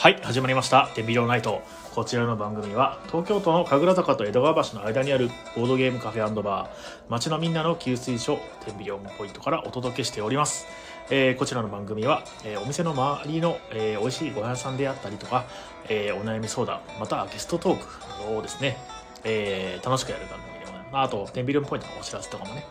はい始まりました「テンビリオンナイト」こちらの番組は東京都の神楽坂と江戸川橋の間にあるボードゲームカフェバー。街のみんなの給水所テンビリオンポイントからお届けしております、えーこちらの番組は、えーお店の周りの、えー美味しいご飯屋さんであったりとか、えーお悩み相談またゲストトークをですね、えー楽しくやる番組まああとテンビリオンポイントのお知らせとかもね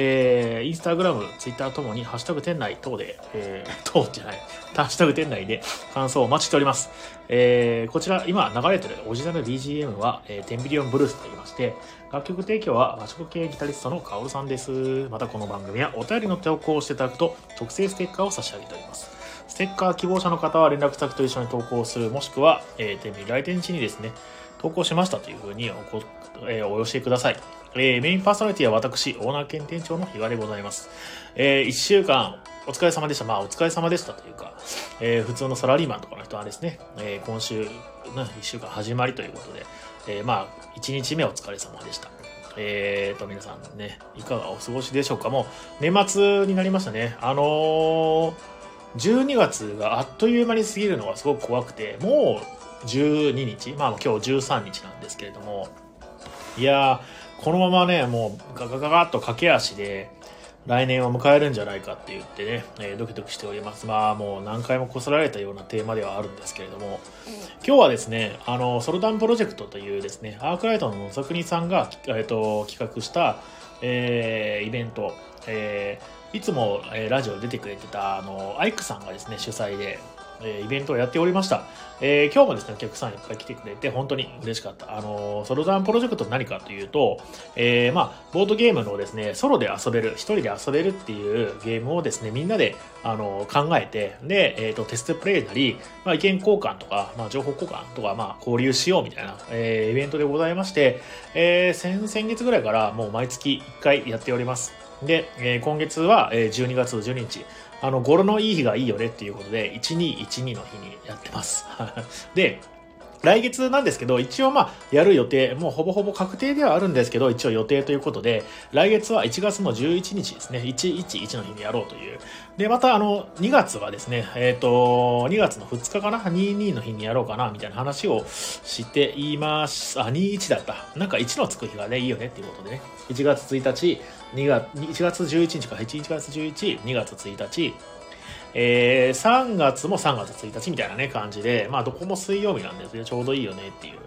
えーインスタグラム、ツイッターともに、ハッシュタグ店内等で、えー、等じゃない、ハッシュタグ店内で感想をお待ちしております。えーこちら、今流れてるオリジナル BGM は、えーテンビリオンブルースと言いまして、楽曲提供は和食系ギタリストのカオルさんです。またこの番組はお便りの投稿をしていただくと、特製ステッカーを差し上げております。ステッカー希望者の方は連絡先と一緒に投稿する、もしくは、えー、テンビ来店地にですね、投稿しましたというふうにおこ、えーお寄せください。えーメインパーソナリティは私、オーナー兼店長の比嘉でございます。え1週間、お疲れ様でした。まあ、お疲れ様でしたというか、えー普通のサラリーマンとかの人はですね、えー今週、ね、1週間始まりということで、えーまあ、1日目お疲れ様でした。えーと、皆さんね、いかがお過ごしでしょうかもう、年末になりましたね。あのー12月があっという間に過ぎるのがすごく怖くて、もう12日、まあ今日13日なんですけれども、いやー、このままね、もうガガガガッと駆け足で、来年を迎えるんじゃないかって言ってね、えードキドキしております。まあもう何回もこすられたようなテーマではあるんですけれども、今日はですね、あの、ソロダンプロジェクトというですね、アークライトの野沢国さんが、えー、と企画した、えーイベント、えーいつも、えーラジオで出てくれてた、あの、アイクさんがですね、主催で、えーイベントをやっておりました。えー今日もですね、お客さんいっぱい来てくれて、本当に嬉しかった。あのーソロダンプロジェクト何かというと、えーまあ、ボードゲームのですね、ソロで遊べる、一人で遊べるっていうゲームをですね、みんなで、あの考えて、で、えっ、と、テストプレイなり、まあ、意見交換とか、まあ、情報交換とか、まあ、交流しようみたいな、えーイベントでございまして、えー先、先月ぐらいからもう毎月1回やっております。で、えー今月は、えー12月12日、あの、語呂のいい日がいいよねっていうことで、1212の日にやってます。で、来月なんですけど、一応まあ、やる予定、もうほぼほぼ確定ではあるんですけど、一応予定ということで、来月は1月の11日ですね、111の日にやろうという。で、またあの、2月はですね、えっ、と、2月の2日かな、22の日にやろうかな、みたいな話をしています。あ、21だった。なんか1のつく日がね、いいよねっていうことでね、1月1日、2月、1月11日か、1月11、2月1日、えー3月も3月1日みたいなね、感じで、まあ、どこも水曜日なんですね、ちょうどいいよねっていう。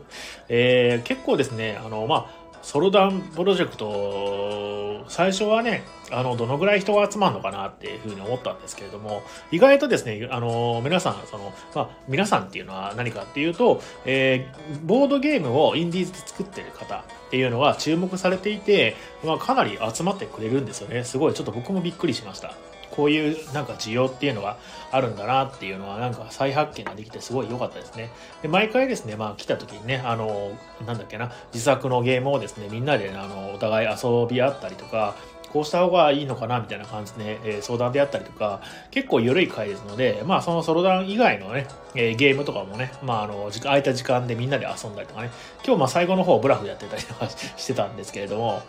えー結構ですね、あの、まあ、ソロダンプロジェクト、最初はね、あの、どのぐらい人が集まるのかなっていうふうに思ったんですけれども、意外とですね、あの、皆さん、その、まあ、皆さんっていうのは何かっていうと、えーボードゲームをインディーズで作ってる方っていうのは注目されていて、まあ、かなり集まってくれるんですよね。すごい、ちょっと僕もびっくりしました。こういうなんか需要っていうのがあるんだなっていうのはなんか再発見ができてすごい良かったですね。で、毎回ですね、まあ来た時にね、あの、なんだっけな、自作のゲームをですね、みんなであの、お互い遊び合ったりとか、こうした方がいいのかなみたいな感じで、え相談であったりとか、結構緩い回ですので、まあそのソロダン以外のね、えゲームとかもね、まああの、空いた時間でみんなで遊んだりとかね、今日まあ最後の方ブラフやってたりとかしてたんですけれども、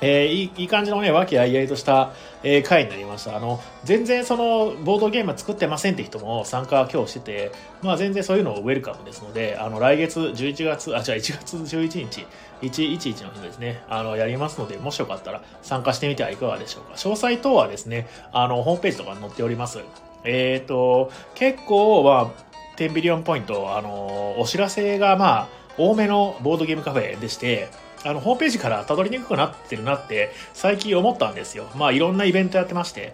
えーいいいい感じのね、和気あいあいとした、えー回になりました。あの、全然その、ボードゲーム作ってませんって人も参加今日してて、まあ全然そういうのをウェルカムですので、あの、来月11月、あ、じゃあ1月11日、111の日ですね、あの、やりますので、もしよかったら参加してみてはいかがでしょうか。詳細等はですね、あの、ホームページとかに載っております。えっ、と、結構、まあ、テンビリオンポイント、あの、お知らせが、まあ、多めのボードゲームカフェでして、あの、ホームページから辿りにくくなってるなって最近思ったんですよ。まあ、いろんなイベントやってまして。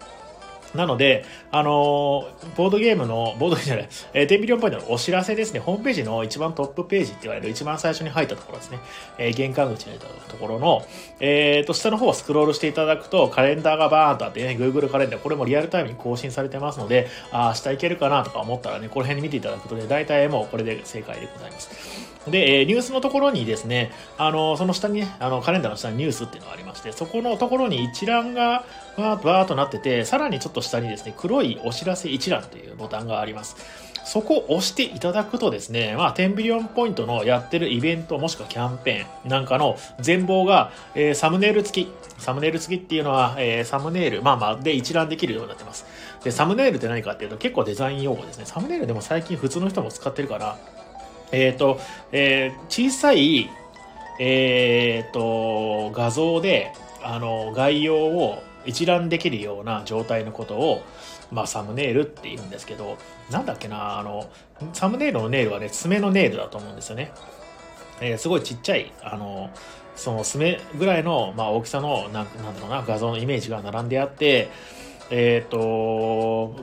なので、あのーボードゲームの、ボードゲームじゃない、えー、テンビリオンポイントのお知らせですね、ホームページの一番トップページって言われる一番最初に入ったところですね、えー玄関口に入ったところの、えーと、下の方をスクロールしていただくと、カレンダーがバーンとあってね、Google カレンダー、これもリアルタイムに更新されてますので、あ明日いけるかなとか思ったらね、この辺に見ていただくとね、大体もうこれで正解でございます。で、えーニュースのところにですね、あの、その下にね、あの、カレンダーの下にニュースっていうのがありまして、そこのところに一覧がバーッとーッとなってて、さらにちょっと下にですね、黒いお知らせ一覧というボタンがあります。そこを押していただくとですね、まあ、10ビリオンポイントのやってるイベントもしくはキャンペーンなんかの全貌が、えーサムネイル付き。サムネイル付きっていうのは、えーサムネイル、まあまあ、で一覧できるようになってます。で、サムネイルって何かっていうと結構デザイン用語ですね。サムネイルでも最近普通の人も使ってるから、えっ、ー、と、えー、小さい、えっ、ー、と、画像で、あの、概要を一覧できるような状態のことを、まあ、サムネイルって言うんですけど、なんだっけな、あの、サムネイルのネイルはね、爪のネイルだと思うんですよね。えー、すごいちっちゃい、あの、その爪ぐらいの、まあ、大きさの、なんなんだろうな、画像のイメージが並んであって、えっ、ー、と、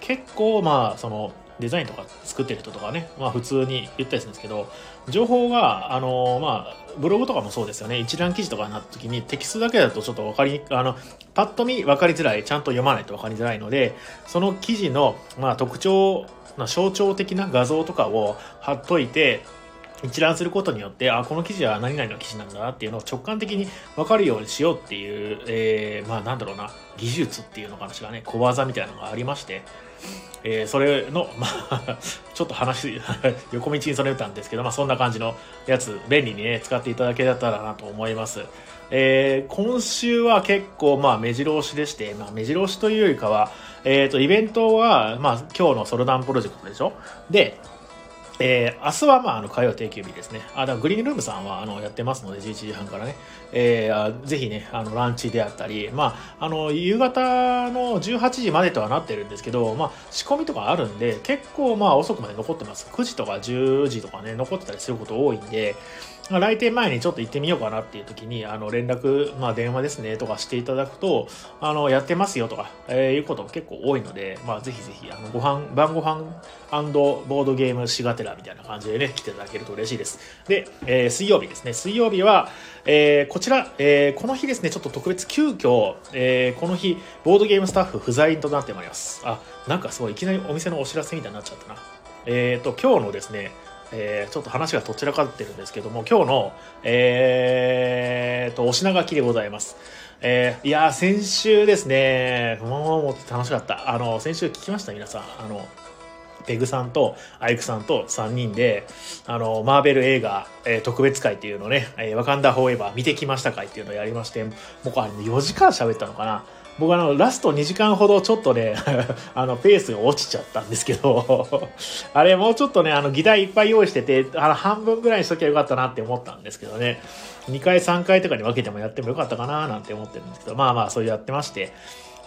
結構、まあ、その、デザインとか作ってる人とかね、まあ普通に言ったりするんですけど、情報が、あの、まあ、ブログとかもそうですよね。一覧記事とかになった時にテキストだけだとちょっと分かりあの、パッと見分かりづらい、ちゃんと読まないと分かりづらいので、その記事の、まあ特徴、象徴的な画像とかを貼っといて、一覧することによって、あ、この記事は何々の記事なんだなっていうのを直感的に分かるようにしようっていう、えー、まあなんだろうな、技術っていうのかなしらね、小技みたいなのがありまして、えー、それの、まあ、ちょっと話、横道にそれたんですけど、まあそんな感じのやつ、便利にね、使っていただけたらなと思います。えー、今週は結構、まあ目白押しでして、まあ目白押しというよりかは、えっ、ー、と、イベントは、まあ今日のソルダンプロジェクトでしょ？で、えー、明日はまあ、あの、火曜定休日ですね。あ、だグリーンルームさんは、あの、やってますので、11時半からね。えー、ぜひね、あの、ランチであったり、まあ、あの、夕方の18時までとはなってるんですけど、まあ、仕込みとかあるんで、結構まあ、遅くまで残ってます。9時とか10時とかね、残ってたりすること多いんで、まあ、来店前にちょっと行ってみようかなっていう時に、あの、連絡、まあ、電話ですね、とかしていただくと、あの、やってますよとか、えー、いうことも結構多いので、まあ、ぜひぜひ、あの、ご飯、晩ご飯ボードゲームしがてらみたいな感じでね、来ていただけると嬉しいです。で、えー、水曜日ですね。水曜日は、えー、こちら、えー、この日ですね、ちょっと特別急遽、えー、この日、ボードゲームスタッフ不在となってまいります。あ、なんかすごい、いきなりお店のお知らせみたいになっちゃったな。えっ、ー、と、今日のですね、えー、ちょっと話がどちらかってるんですけども、今日の、えー、と、お品書きでございます。えー、いや先週ですね、もう、楽しかった。あの、先週聞きました皆さん。あの、ペグさんとアイクさんと3人で、あの、マーベル映画、えー、特別会っていうのね、えー、ワカンダフォーエバー見てきました会っていうのをやりまして、もうあれ4時間喋ったのかな。僕あの、ラスト2時間ほどちょっとね あの、ペースが落ちちゃったんですけど あれもうちょっとね、あの、議題いっぱい用意してて、あの、半分ぐらいにしときゃよかったなって思ったんですけどね、2回3回とかに分けてもやってもよかったかななんて思ってるんですけど、まあまあ、そうやってまして、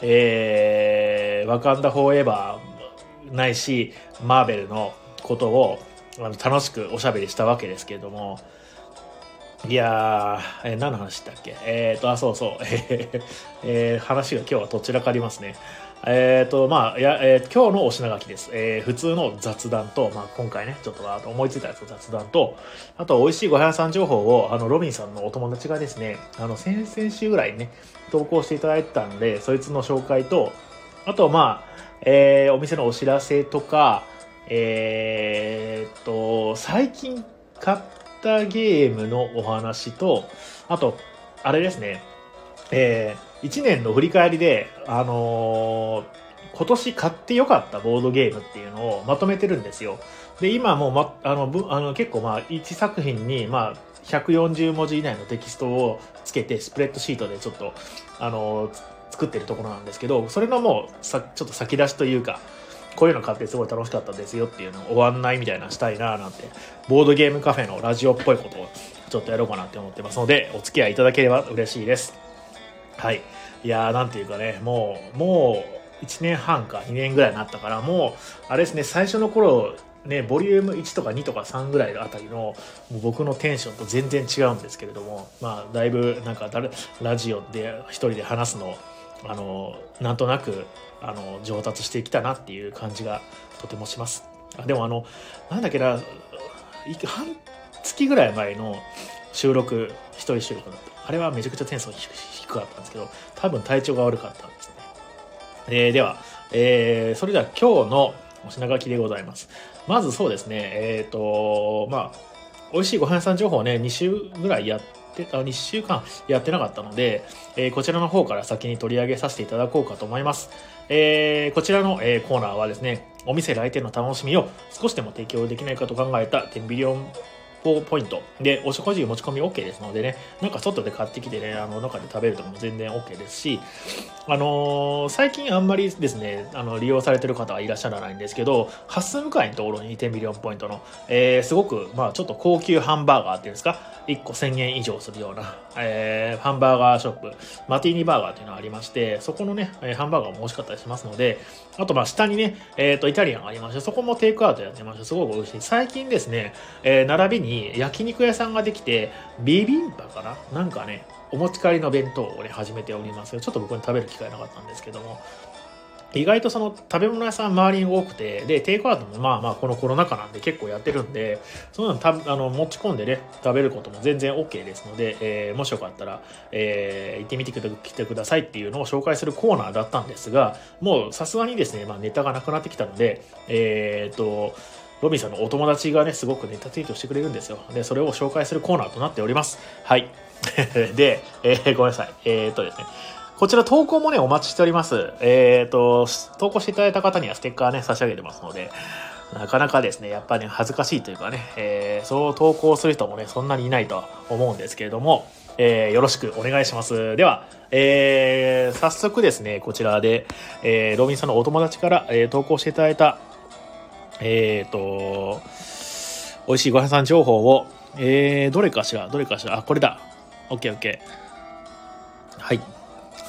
えー、ワカンダフォーエバーないし、マーベルのことを、あの、楽しくおしゃべりしたわけですけれども、いやー、えー、何の話だっけ？えっ、と、あ、そうそう。えー、話が今日はどちらかありますね。えっ、と、まあ、や、えー、今日のお品書きです。えー、普通の雑談と、まあ、今回ね、ちょっと思いついたやつ雑談と、あと、美味しいごはん屋さん情報を、あの、ロビンさんのお友達がですね、あの、先々週ぐらいね、投稿していただいてたんで、そいつの紹介と、あと、まあ、えー、お店のお知らせとか、えー、っと、最近買ったタゲームのお話と、あと、あれですね、えー、1年の振り返りで、あのー、今年買ってよかったボードゲームっていうのをまとめてるんですよ。で、今もう、ま、あの、あの結構まあ、1作品に、まあ、140文字以内のテキストをつけて、スプレッドシートでちょっと、あのー、作ってるところなんですけど、それのもう、さ、ちょっと先出しというか、こういうの買ってすごい楽しかったですよっていうのをご案内みたいなしたいななんて、ボードゲームカフェのラジオっぽいことをちょっとやろうかなって思ってますので、お付き合いいただければ嬉しいです。はい。いやー、なんていうかね、もう、もう、1年半か2年ぐらいになったから、もう、あれですね、最初の頃、ね、ボリューム1とか2とか3ぐらいあたりの僕のテンションと全然違うんですけれども、まあ、だいぶなんかラジオで一人で話すのあのなんとなくあの上達してきたなっていう感じがとてもします。でもあのなんだっけな半月ぐらい前の収録一人収録だったあれはめちゃくちゃテンション低かったんですけど多分体調が悪かったんですね。えー、では、えー、それでは今日のお品書きでございます。まずそうですね、えっ、ー、と、まあ、美味しいご飯屋さん情報をね、2週ぐらいやって、あ2週間やってなかったので、えー、こちらの方から先に取り上げさせていただこうかと思います。えー、こちらの、えー、コーナーはですね、お店来店の楽しみを少しでも提供できないかと考えたテンビリオンポイントでお食事持ち込み OK ですのでねなんか外で買ってきてねあの中で食べるとかも全然 OK ですしあのー、最近あんまりですねあの利用されてる方はいらっしゃらないんですけどハス向かいのところに2.0ミリオンポイントの、えー、すごくまあちょっと高級ハンバーガーっていうんですか1個1000円以上するような、えー、ハンバーガーショップマティーニバーガーっていうのがありましてそこのねハンバーガーも美味しかったりしますのであとまあ下にね、えー、とイタリアンがありましてそこもテイクアウトやってましてすごく美味しい。最近ですね、えー、並びに焼肉屋さんができてビビンバかな？なんかねお持ち帰りの弁当をね始めております。ちょっと僕に食べる機会なかったんですけども意外とその食べ物屋さん周りに多くてでテイクアウトもまあまあこのコロナ禍なんで結構やってるんでそういうのたあの持ち込んでね食べることも全然 OK ですので、えー、もしよかったら、えー、行ってみてきてくださいっていうのを紹介するコーナーだったんですがもうさすがにですね、まあ、ネタがなくなってきたのでえー、っとロビンさんのお友達がね、すごくネタツイートしてくれるんですよ。で、それを紹介するコーナーとなっております。はい。で、えー、ごめんなさい。えー、っとですね。こちら投稿もね、お待ちしております。えっ、ー、と、投稿していただいた方にはステッカーね、差し上げてますので、なかなかですね、やっぱり、ね、恥ずかしいというかね、えー、そう投稿する人もね、そんなにいないと思うんですけれども、えー、よろしくお願いします。では、えー、早速ですね、こちらで、えー、ロビンさんのお友達から、えー、投稿していただいた、えっ、ー、と、美味しいご飯さん情報を、えー、どれかしら、どれかしら、あ、これだ。OK, OK。はい。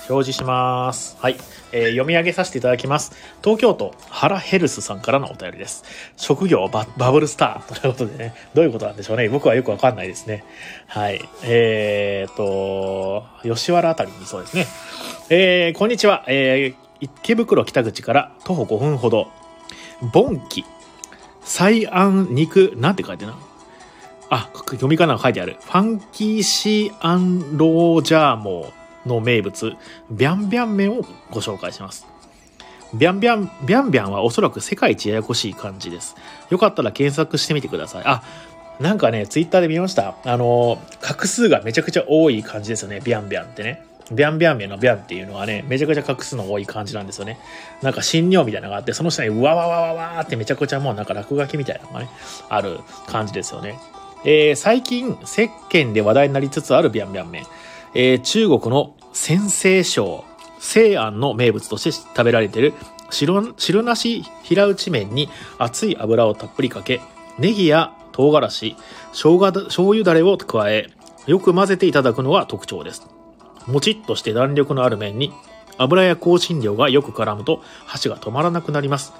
表示します。はい。えー、読み上げさせていただきます。東京都原ヘルスさんからのお便りです。職業ババブルスター ということでね、どういうことなんでしょうね。僕はよくわかんないですね。はい。えーと、吉原あたりにそうですね。えー、こんにちは。えー、池袋北口から徒歩5分ほど。ボンキ。菜安肉、なんて書いてるな。あ、読み仮名が書いてある。ファンキーシーアンロージャーモー。の名物、ビャンビャン麺をご紹介します。ビャンビャン、ビャンビャンはおそらく世界一ややこしい漢字です。よかったら検索してみてください。あ、なんかね、ツイッターで見ました。あの、画数がめちゃくちゃ多い感じですよね、ビャンビャンってね。ビャンビャン名のビャンっていうのはね、めちゃくちゃ画数の多い感じなんですよね。なんか新尿みたいなのがあって、その下にうわわわわわってめちゃくちゃもうなんか落書きみたいなのがね、ある感じですよね。えー、最近、世間で話題になりつつあるビャンビャン麺。えー、中国の先西省、西安の名物として食べられている白白なし平打ち麺に熱い油をたっぷりかけ、ネギや唐辛子、生姜醤油だれを加え、よく混ぜていただくのが特徴です。もちっとして弾力のある麺に油や香辛料がよく絡むと箸が止まらなくなります。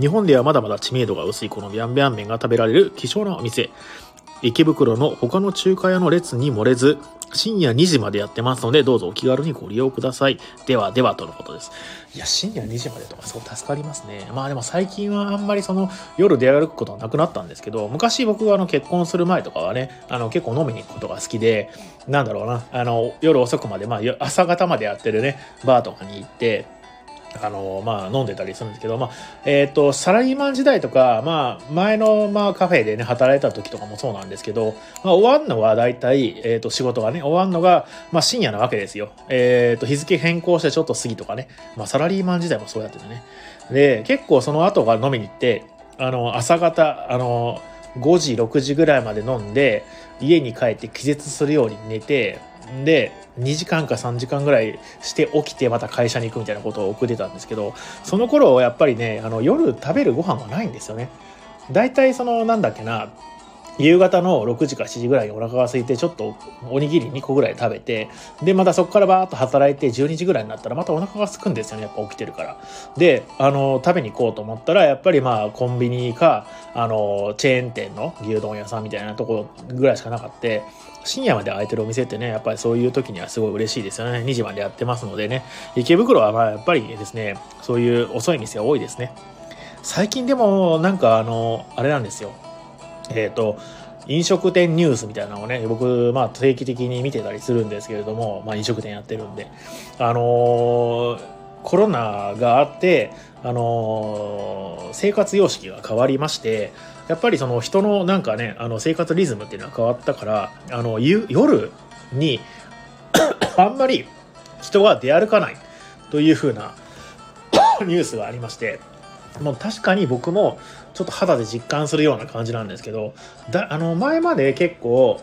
日本ではまだまだ知名度が薄いこのビャンビャン麺が食べられる希少なお店。池袋の他の中華屋の列に漏れず、深夜2時までやってますので、どうぞお気軽にご利用ください。ではではとのことです。いや、深夜2時までとかすごい助かりますね。まあでも最近はあんまりその夜出歩くことはなくなったんですけど、昔僕はあの結婚する前とかはね、あの結構飲みに行くことが好きで、なんだろうな、あの夜遅くまで、まあ朝方までやってるね、バーとかに行って、あの、まあ、飲んでたりするんですけど、まあ、えっ、ー、と、サラリーマン時代とか、まあ、前の、まあ、カフェでね、働いた時とかもそうなんですけど、まあ、終わんのは大体、えっ、ー、と、仕事がね、終わんのが、まあ、深夜なわけですよ。えっ、ー、と、日付変更してちょっと過ぎとかね、まあ、サラリーマン時代もそうやっててね。で、結構その後が飲みに行って、あの、朝方、あの、5時、6時ぐらいまで飲んで、家に帰って気絶するように寝て、で、2時間か3時間ぐらいして起きてまた会社に行くみたいなことを送ってたんですけど、その頃やっぱりね、あの夜食べるご飯はないんですよね。大体そのなんだっけな、夕方の6時か7時ぐらいにお腹が空いてちょっとおにぎり2個ぐらい食べてでまたそこからバーッと働いて12時ぐらいになったらまたお腹が空くんですよねやっぱ起きてるからであの食べに行こうと思ったらやっぱりまあコンビニかあのチェーン店の牛丼屋さんみたいなところぐらいしかなかった深夜まで空いてるお店ってねやっぱりそういう時にはすごい嬉しいですよね。2時までやってますのでね。池袋はまあやっぱりですねそういう遅い店が多いですね。最近でもなんかあのあれなんですよ。えっ、ー、と、飲食店ニュースみたいなのをね、僕、まあ定期的に見てたりするんですけれども、まあ飲食店やってるんで、あのー、コロナがあって、あのー、生活様式が変わりまして、やっぱりその人のなんかね、あの生活リズムっていうのは変わったから、あの、夜に あんまり人が出歩かないというふうな ニュースがありまして、もう確かに僕もちょっと肌で実感するような感じなんですけどだあの前まで結構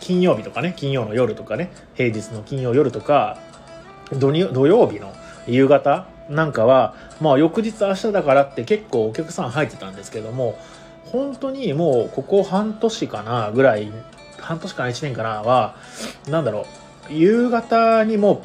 金曜日とかね金曜の夜とかね平日の金曜夜とか土曜日の夕方なんかはまあ翌日明日だからって結構お客さん入ってたんですけども本当にもうここ半年かなぐらい半年かな1年かなはなんだろう夕方にも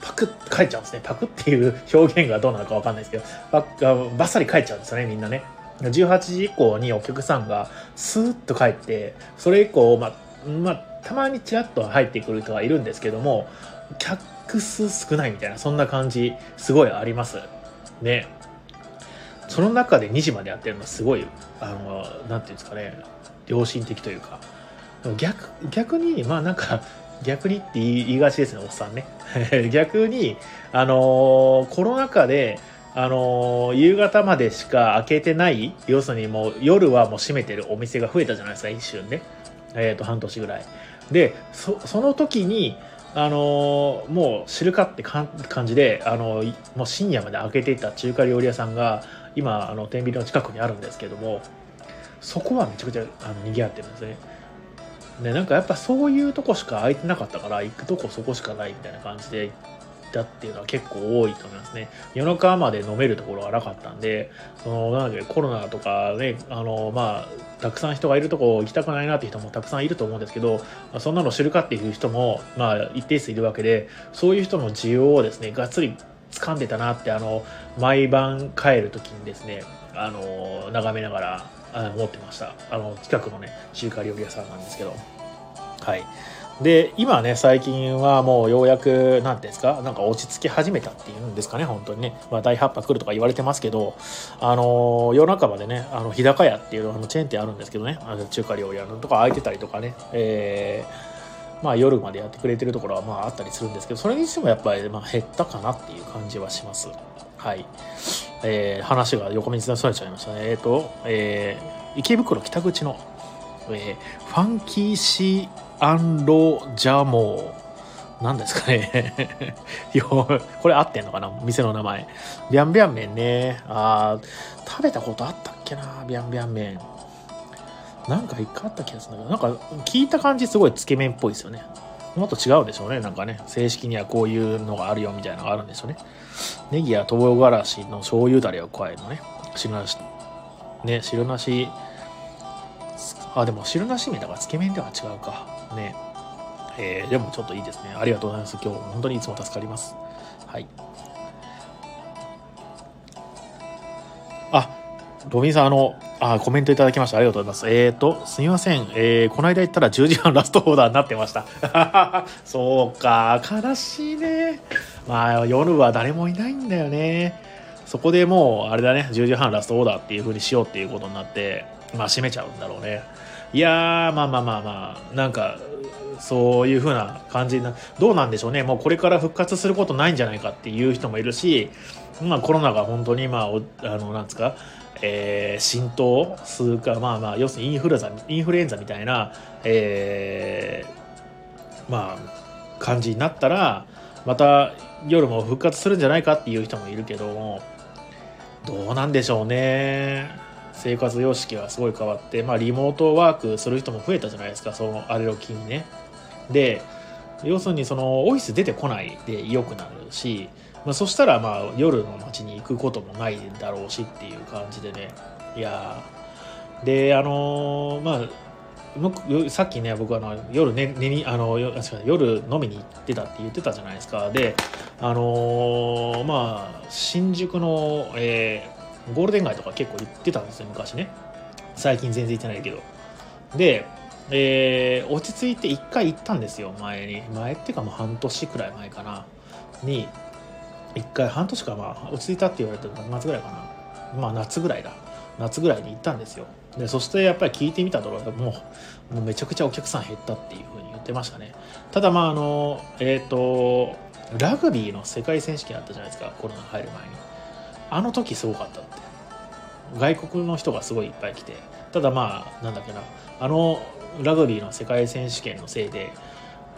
パクッ帰っちゃうんですね。パクっていう表現がどうなのか分かんないですけどバッサリ帰っちゃうんですよねみんなね。18時以降にお客さんがスーッと帰ってそれ以降まあまあたまにちらっと入ってくる人はいるんですけども客数少ないみたいなそんな感じすごいあります。ね。その中で2時までやってるのはすごいあのなんていうんですかね良心的というか。逆逆にまあなんか逆にって言いがちですねおっさんね。逆にあの、コロナ禍であの、夕方までしか開けてない要するにもう夜はもう閉めてるお店が増えたじゃないですか一瞬ね。えっ、ー、と半年ぐらい。でそその時にあの、もう知るかって感じで、あの、もう深夜まで開けていた中華料理屋さんが今あの天秤の近くにあるんですけどもそこはめちゃくちゃあの賑わってるんですね。でなんかやっぱそういうとこしか空いてなかったから行くとこそこしかないみたいな感じで行ったっていうのは結構多いと思いますね。夜中まで飲めるところがなかったんでそのなんでコロナとかねあのまあたくさん人がいるとこ行きたくないなって人もたくさんいると思うんですけどそんなの知るかっていう人もまあ一定数いるわけでそういう人の需要をですねがっつり掴んでたなってあの毎晩帰る時にですねあの眺めながら思ってました。あの近くのね中華料理屋さんなんですけど。はい。で今ね最近はもうようやく何ていうんですかなんか落ち着き始めたっていうんですかね本当にね、まあ、大発波来るとか言われてますけどあの夜中までねあの日高屋っていうあのチェーン店あるんですけどね。あの中華料理屋のとか空いてたりとかね。えー、まあ夜までやってくれてるところはまああったりするんですけどそれにしてもやっぱりまあ減ったかなっていう感じはしますはいえー、話が横道にそれちゃいましたねえっ、ー、と、えー、池袋北口の、えー、ファンキーシーアンロジャモー。何ですかね これ合ってんのかな？店の名前。ビャンビャン麺ね。あ食べたことあったっけな？ビャンビャン麺。なんか一回あった気がするんだけど、なんか聞いた感じすごいつけ麺っぽいですよね。もっと違うんでしょうね。なんかね、正式にはこういうのがあるよみたいなのがあるんでしょうね。ネギや唐辛子の醤油だれを加えるのね。汁なし、ね、汁なし、あ、でも汁なし麺だからつけ麺では違うか。ね。えー、でもちょっといいですね。ありがとうございます。今日本当にいつも助かります。はい。あ、ロビンさん、あの、あ、コメントいただきました。ありがとうございます。えっ、ー、と、すみません。えー、この間言ったら10時半 ラストオーダーになってました。そうか、悲しいね。まあ、夜は誰もいないんだよね。そこでもう、あれだね、10時半ラストオーダーっていう風にしようっていうことになって、まあ、閉めちゃうんだろうね。いやー、まあまあまあまあ、なんか、そういう風な感じな、どうなんでしょうね。もうこれから復活することないんじゃないかっていう人もいるし、まあコロナが本当にまあ、あの、なんですか、えー、浸透するか、まあまあ、要するにインフルエンザ、インフルエンザみたいな、えー、まあ、感じになったら、また夜も復活するんじゃないかっていう人もいるけども、どうなんでしょうね。生活様式がすごい変わって、まあ、リモートワークする人も増えたじゃないですかそのあれを機にね。で要するにそのオフィス出てこないで良くなるし、まあ、そしたらまあ夜の街に行くこともないだろうしっていう感じでねいやであのー、まあさっきね僕あの夜寝寝にあの夜飲みに行ってたって言ってたじゃないですかであのー、まあ新宿の、えー、ゴールデン街とか結構行ってたんですよ、昔ね。最近全然行ってないけど。で、えー、落ち着いて一回行ったんですよ、前に。前っていうかもう半年くらい前かな。に、一回半年かまあ落ち着いたって言われたら何月ぐらいかな。まあ夏ぐらいだ。夏ぐらいに行ったんですよ。で、そしてやっぱり聞いてみたところもう、もうめちゃくちゃお客さん減ったっていうふうに言ってましたね。ただまああの、えっ、ー、と、ラグビーの世界選手権あったじゃないですか、コロナ入る前に。あの時すごかったって外国の人がすごいいっぱい来てただまあなんだっけなあのラグビーの世界選手権のせいで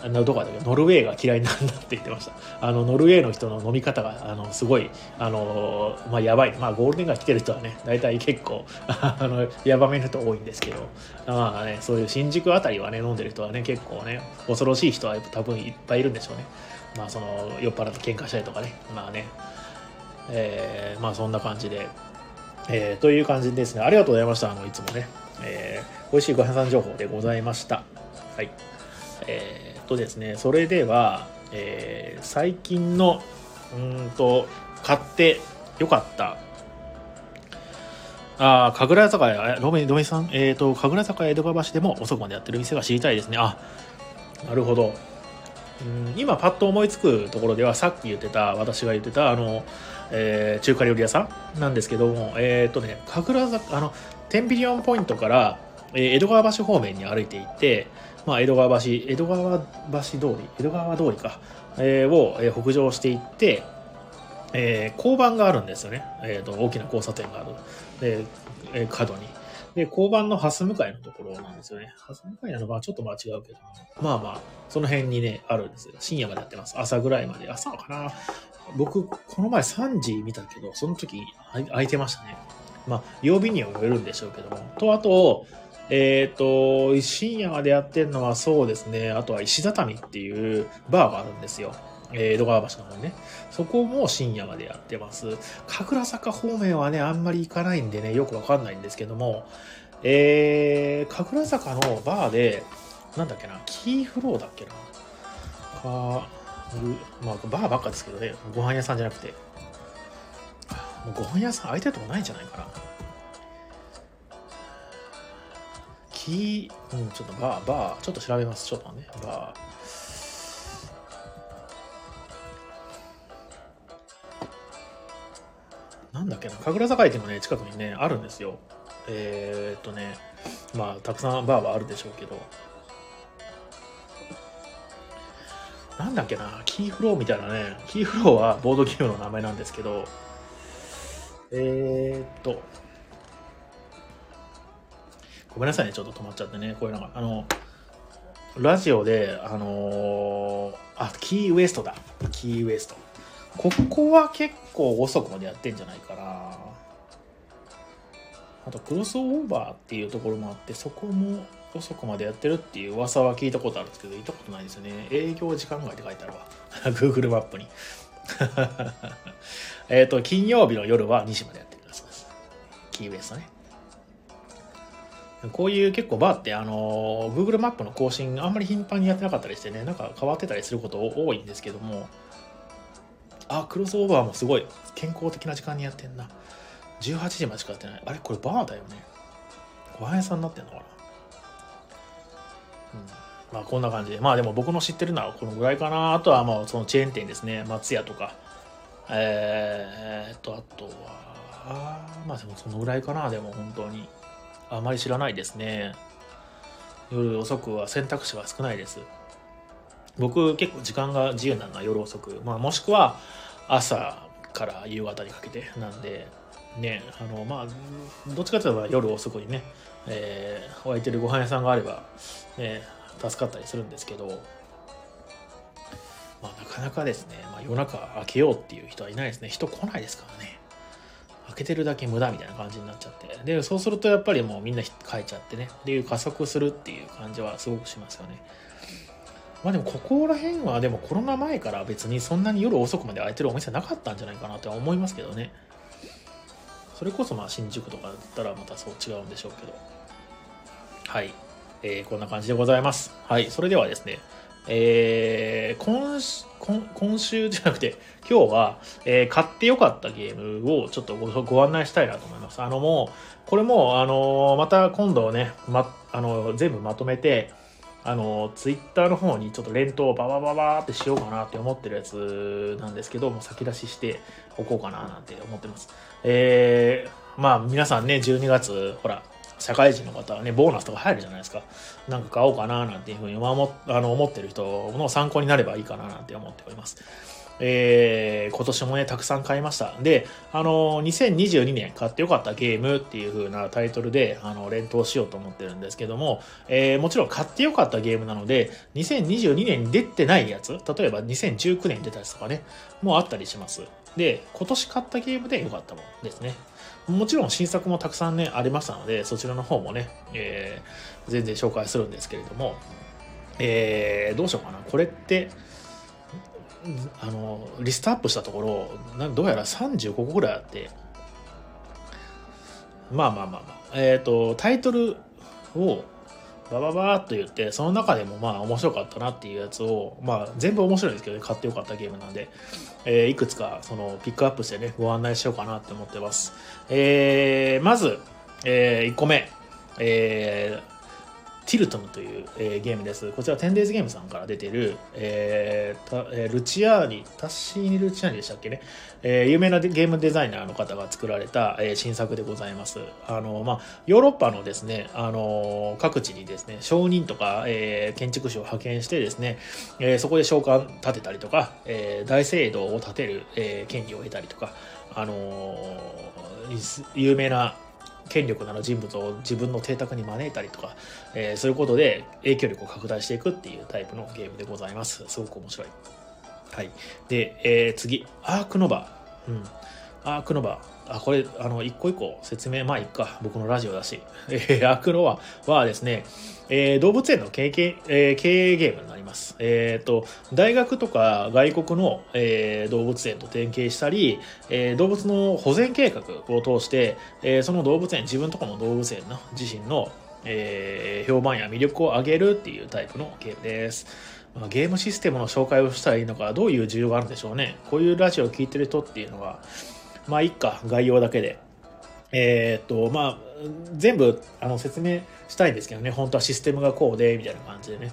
どこだっけ？ノルウェーが嫌いなんだって言ってました。あのノルウェーの人の飲み方があのすごいあのまあやばい。まあゴールデンが来てる人はね大体結構あのやばめの人多いんですけど。まあねそういう新宿あたりはね飲んでる人はね結構ね恐ろしい人は多分いっぱいいるんでしょうね。まあその酔っ払って喧嘩したりとかね。まあね。えー、まあそんな感じで。えー、という感じですね。ありがとうございました。あのいつもね、えー、美味しいご飯さん情報でございました。はい。えー、とですねそれでは、えー、最近のうんと買ってよかったああ、神楽坂屋、ロメ、ロメさん、えっ、ー、と、神楽坂江戸川橋でも遅くまでやってる店が知りたいですね。あ、なるほど。うん今パッと思いつくところではさっき言ってた私が言ってたあの、えー、中華料理屋さんなんですけどもえっ、ー、とね神楽坂あのテンビリオンポイントから、えー、江戸川橋方面に歩いていってまあ、江戸川橋、江戸川橋通り、江戸川通りか、えー、を、え、北上していって、えー、交番があるんですよね。えーと、大きな交差点がある。で、えー、角に。で、交番の蓮向かいのところなんですよね。蓮向かいなのかちょっと間違うけど、まあまあ、その辺にね、あるんですよ。深夜までやってます。朝ぐらいまで。朝かな僕、この前3時見たけど、その時空いてましたね。まあ、曜日にはよるんでしょうけども。と、あと、えっ、ー、と、深夜までやってるのはそうですね、あとは石畳っていうバーがあるんですよ。え江戸川橋の方にね。そこも深夜までやってます。神楽坂方面はね、あんまり行かないんでね、よくわかんないんですけども、えー、神楽坂のバーで、なんだっけな、キーフローだっけな。か、まあ、バーばっかですけどね、ご飯屋さんじゃなくて。ご飯屋さん空いてるとこないんじゃないかな。キー、うん、ちょっとバー、バー、ちょっと調べます。ちょっとね、バー。なんだっけな、神楽坂駅のね、近くにね、あるんですよ。えー、っとね、まあ、たくさんバーはあるでしょうけど、なんだっけな、キーフローみたいなね、キーフローはボードゲームの名前なんですけど、えー、っと、ごめんなさいね、ちょっと止まっちゃってね。こういうのが、あの、ラジオで、あのー、あ、キーウエストだ。キーウエスト。ここは結構遅くまでやってんじゃないかな。あと、クロスオーバーっていうところもあって、そこも遅くまでやってるっていう噂は聞いたことあるんですけど、行ったことないですよね。営業時間外って書いてあるわ。Google マップに。えっと、金曜日の夜は2時までやってください。キーウエストね。こういう結構バーってあの Google マップの更新あんまり頻繁にやってなかったりしてねなんか変わってたりすること多いんですけどもあクロスオーバーもすごい健康的な時間にやってんな。18時までしかやってない。あれ？これバーだよね。ご飯屋さんになってんのかな？うん。まあこんな感じで。まあでも僕の知ってるのはこのぐらいかな。あとはまあそのチェーン店ですね。松屋とか。えー、っとあとはまあでもそのぐらいかな。でも本当に。あまり知らないですね。夜遅くは選択肢が少ないです。僕結構時間が自由なのは夜遅く、まあ、もしくは朝から夕方にかけてなんで、ね、あの、まあ、どっちかというと夜遅くにね、えー、空いてるご飯屋さんがあれば、ね、助かったりするんですけど、まあ、なかなかですね、まあ、夜中開けようっていう人はいないですね。人来ないですからね。開けてるだけ無駄みたいな感じになっちゃって。で、そうするとやっぱりもうみんな帰っちゃってね。っていう加速するっていう感じはすごくしますよね。まあでもここら辺はでもコロナ前から別にそんなに夜遅くまで開いてるお店なかったんじゃないかなとは思いますけどね。それこそまあ新宿とかだったらまたそう違うんでしょうけど。はい。えー、こんな感じでございます。はい。それではですね、えー、今今今週じゃなくて、今日は、えー、買ってよかったゲームをちょっとごご案内したいなと思います。あのもう、これも、あのまた今度ね、ま、あの全部まとめて、あのツイッターの方にちょっと連投ババババーってしようかなって思ってるやつなんですけどもう、先出ししておこうかななんて思ってます。えー、まあ皆さんね、12月、ほら、社会人の方はね、ボーナスとか入るじゃないですか。なんか買おうかななんていうふうに思あの思ってる人の参考になればいいかななんて思っております。えー、今年もね、たくさん買いました。で、あの、2022年買ってよかったゲームっていう風なタイトルで、あの、連投しようと思ってるんですけども、えー、もちろん買ってよかったゲームなので、2022年に出てないやつ、例えば2019年に出たやつとかね、もうあったりします。で、今年買ったゲームでよかったものですね。もちろん新作もたくさんね、ありましたので、そちらの方もね、えー、全然紹介するんですけれども、えー、どうしようかな。これって、あの、リストアップしたところ、などうやら35個ぐらいあって、まあまあまあまあ、えっ、と、タイトルをバババーっと言って、その中でもまあ面白かったなっていうやつを、まあ全部面白いですけどね、買ってよかったゲームなんで、えーいくつかそのピックアップしてね、ご案内しようかなって思ってます。えーまず、え1個目、えーティルトムという、えーゲームです。こちら、テンデイズゲームさんから出てる、えーたえルチアーニ、タッシーニ・ルチアーニでしたっけね、えー有名なゲームデザイナーの方が作られた、えー新作でございます。あの、まあ、ヨーロッパのですね、あの、各地にですね、商人とか、えー建築士を派遣してですね、えーそこで商館建てたりとか、えー大聖堂を建てる、えー権利を得たりとか、あの有名な権力のある人物を自分の邸宅に招いたりとか、えーそういうことで影響力を拡大していくっていうタイプのゲームでございます。すごく面白い。はい。で、えー次、アークノバ。うん。アークノバ。あ、これ、あの、一個一個説明、まあいいか。僕のラジオだし。えーアークノバはですね、えー動物園の経営、えー経営ゲームになります。えっ、と、大学とか外国の、えー動物園と提携したり、えー動物の保全計画を通して、えその動物園、自分とこの動物園の自身の、え評判や魅力を上げるっていうタイプのゲームです。ゲームシステムの紹介をしたらいいのか、どういう需要があるんでしょうね。こういうラジオを聞いてる人っていうのは、まあ、いっか、概要だけで。えっと、まあ、全部あの説明したいんですけどね、本当はシステムがこうで、みたいな感じでね。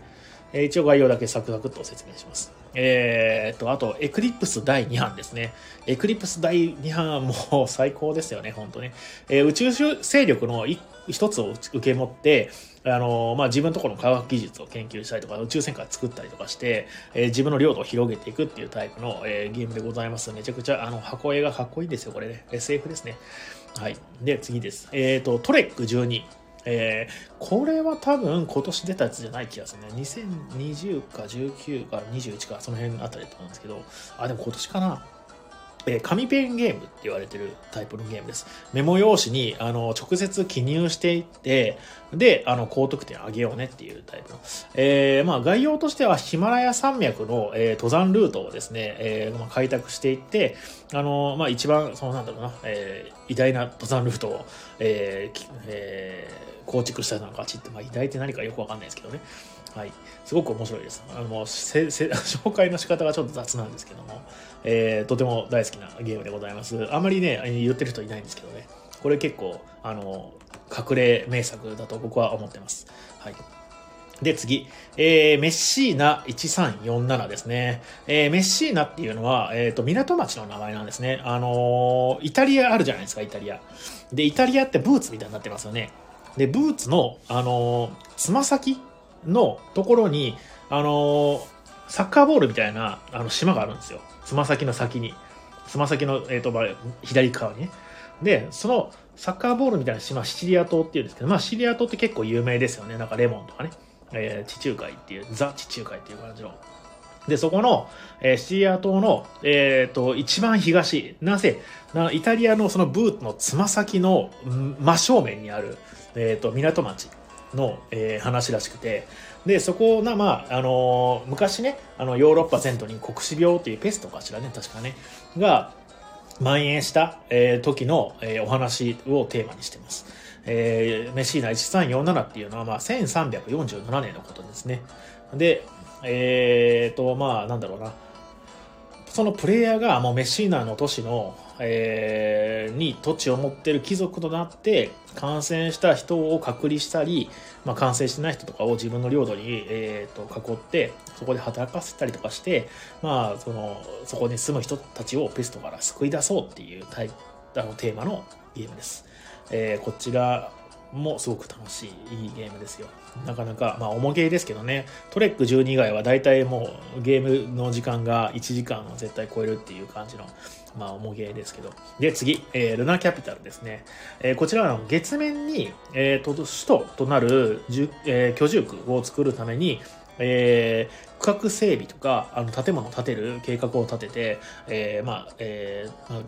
え一応概要だけサクサクっと説明します。えーっと、あと、エクリプス第2版ですね。エクリプス第2版はもう最高ですよね、本当ね。えー宇宙勢力の一つを受け持って、あのまあ、自分のところの科学技術を研究したりとか、宇宙戦艦作ったりとかして、えー自分の領土を広げていくっていうタイプの、えーゲームでございます。めちゃくちゃ、あの、箱絵がかっこいいですよ、これね。SF ですね。はい。で、次です。えっ、と、トレック12。えーこれは多分今年出たやつじゃない気がするね。2020か19か21か、その辺あたりだと思うんですけど、あ、でも今年かな。えー紙ペンゲームって言われてるタイプのゲームです。メモ用紙にあの直接記入していって、で、あの高得点上げようねっていうタイプの。えーまあ概要としてはヒマラヤ山脈の、えー登山ルートをですね、えーまあ、開拓していって、あのまあ一番、そのなんだろうな、えー偉大な登山ルートを、えーえー構築したのかちって、まあ偉大って何かよくわかんないですけどね。はい。すごく面白いです。あの、せせ 紹介の仕方がちょっと雑なんですけども、えーとても大好きなゲームでございます。あんまりね、言ってる人いないんですけどね。これ結構、あの、隠れ名作だと僕は思ってます。はい。で、次。えー、メッシーナ1347ですね。えー、メッシーナっていうのは、えっ、と、港町の名前なんですね。あのーイタリアあるじゃないですか、イタリア。で、イタリアってブーツみたいになってますよね。で、ブーツの、あのつま先のところに、あのサッカーボールみたいな、あの、島があるんですよ。つま先の先に。つま先の、えっ、と、左側にね。で、その、サッカーボールみたいな島、シチリア島っていうんですけど、まあ、シチリア島って結構有名ですよね。なんかレモンとかね。えー地中海っていう、ザ地中海っていう感じの。で、そこの、えーシチリア島の、えっ、と、一番東、なぜ、なイタリアのそのブーツのつま先の真正面にある、えっ、と、港町の、えー話らしくて、で、そこが、まあ、あのー昔ね、あの、ヨーロッパ全土に黒死病っていうペストかしらね、確かね、が、蔓延した、えー時の、えーお話をテーマにしてます。えーメシーナ1347っていうのは、まあ、1347年のことですね。で、えっ、と、まあ、なんだろうな。そのプレイヤーがもうメッシーナの都市の、えーに土地を持ってる貴族となって感染した人を隔離したり、まあ、感染してない人とかを自分の領土に、えー、と囲ってそこで働かせたりとかして、まあ、そのそこに住む人たちをペストから救い出そうっていうタイあのテーマのゲームです。えーこちらもすごく楽しいいいゲームですよ。なかなか、まあ、重ゲーですけどね、トレック12以外は大体もうゲームの時間が1時間を絶対超えるっていう感じの、まあ、重ゲーですけど。で、次、えー、ルナキャピタルですね。えー、こちらは月面に、えーと、首都となる、えー、居住区を作るために、えー、区画整備とかあの建物を建てる計画を立てて、えー、まあ、えーまあ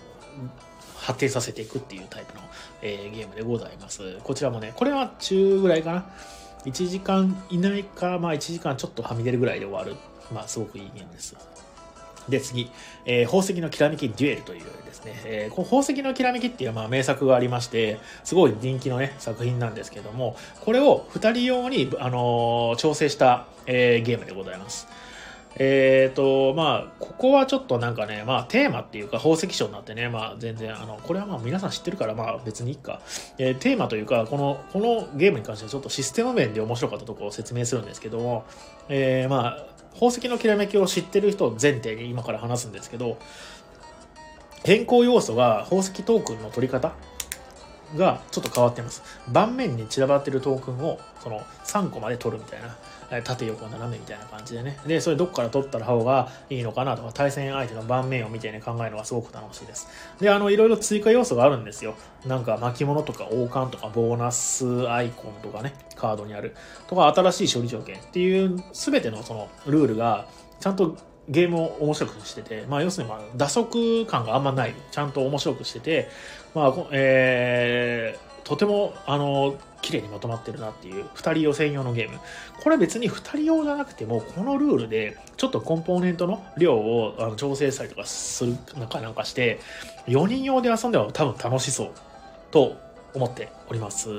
発展させていくっていうタイプの、えー、ゲームでございます。こちらもね、これは中ぐらいかな。1時間以内か、まあ1時間ちょっとはみ出るぐらいで終わる。まあすごくいいゲームです。で、次、えー、宝石のきらめきデュエルというですね、えー、この宝石のきらめきっていうまあ名作がありまして、すごい人気のね、作品なんですけども、これを2人用に、あのー、調整した、えー、ゲームでございます。えっ、ー、と、まあ、ここはちょっとなんかね、まあ、テーマっていうか、宝石賞になってね、まあ、全然、あの、これはまあ、皆さん知ってるから、まあ、別にいいか。えー、テーマというか、この、このゲームに関してはちょっとシステム面で面白かったところを説明するんですけども、えー、まあ、宝石のきらめきを知ってる人前提に今から話すんですけど、変更要素が宝石トークンの取り方がちょっと変わってます。盤面に散らばってるトークンをその3個まで取るみたいな。縦横斜めみたいな感じでね。で、それどっから取ったら方がいいのかなとか、対戦相手の盤面を見てね、考えるのがすごく楽しいです。で、あの、いろいろ追加要素があるんですよ。なんか巻物とか王冠とかボーナスアイコンとかね、カードにある。とか、新しい処理条件っていう、すべてのそのルールが、ちゃんとゲームを面白くしてて、まあ、要するに、まあ、打足感があんまない。ちゃんと面白くしてて、まあ、えー、とても、あの、綺麗にまとまってるなっていう、2人用専用のゲーム。これ別に2人用じゃなくても、このルールで、ちょっとコンポーネントの量をあの調整したりとかする、なかなんかして、4人用で遊んでは多分楽しそうと思っております。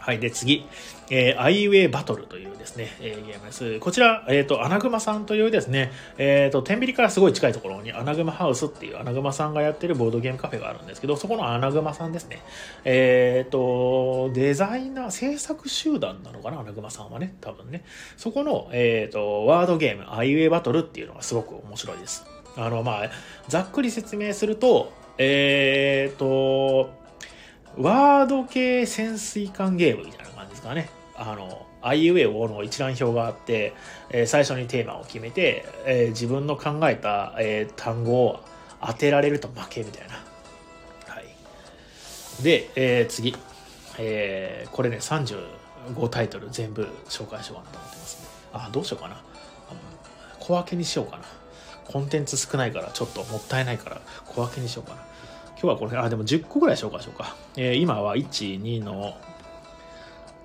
はい。で、次。えー、アイウェイバトルというですね、えー、ゲームです。こちら、えっ、ー、と、アナグマさんというですね、えっ、ー、と、天秤からすごい近いところに、アナグマハウスっていうアナグマさんがやってるボードゲームカフェがあるんですけど、そこのアナグマさんですね。えっ、と、デザイナー、制作集団なのかな、アナグマさんはね、多分ね。そこの、えっ、と、ワードゲーム、アイウェイバトルっていうのがすごく面白いです。あの、まあ、ざっくり説明すると、えっ、と、ワード系潜水艦ゲームみたいな感じですかね。あの、あいうえおの一覧表があって、えー、最初にテーマを決めて、えー、自分の考えた、えー、単語を当てられると負けみたいな。はい。で、えー、次。えー、これね、35タイトル全部紹介しようかなと思ってますね。あ、どうしようかな。小分けにしようかな。コンテンツ少ないからちょっともったいないから小分けにしようかな。今日はこれ、あ、でも10個ぐらい紹介しようか。えー、今は1、2の、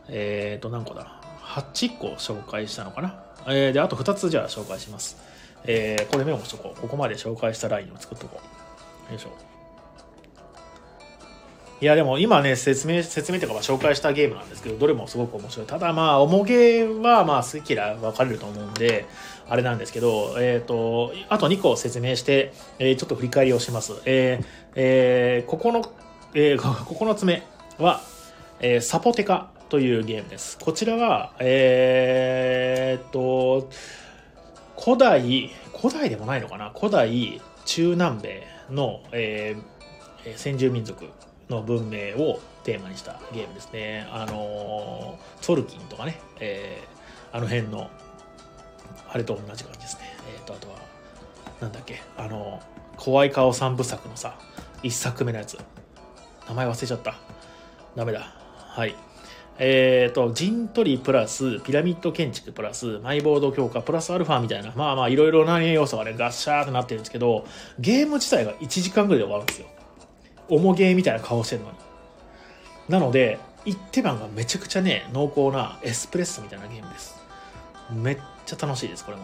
えっ、ー、と、何個だ ?8 個紹介したのかな？えー、で、あと2つじゃあ紹介します。えー、これメモしとこう。ここまで紹介したラインを作っとこう。よいしょ。いや、でも今ね、説明、説明というか、紹介したゲームなんですけど、どれもすごく面白い。ただまあ、重ゲーはまあ、好き嫌い分かれると思うんで、あれなんですけど、えっ、ー、と、あと2個説明して、えー、ちょっと振り返りをします。えー、えー、ここの、えー、9つ目は、えー、サポテカというゲームです。こちらは、えー、っと、古代、古代でもないのかな？古代中南米の、えー、先住民族の文明をテーマにしたゲームですね。あのトルキンとかね、えー、あの辺のあれと同じ感じですね。えっ、ー、と、あとは、なんだっけ、あの、怖い顔三部作のさ、一作目のやつ。名前忘れちゃった。ダメだ。はい。えっ、ー、と、陣取りプラス、ピラミッド建築プラス、マイボード強化プラスアルファみたいな、まあまあいろいろな要素がね、ガッシャーってなってるんですけど、ゲーム自体が1時間ぐらいで終わるんですよ。重ゲーみたいな顔してるのに。なので、一手番がめちゃくちゃね、濃厚なエスプレッソみたいなゲームです。めっちゃ楽しいです、これも。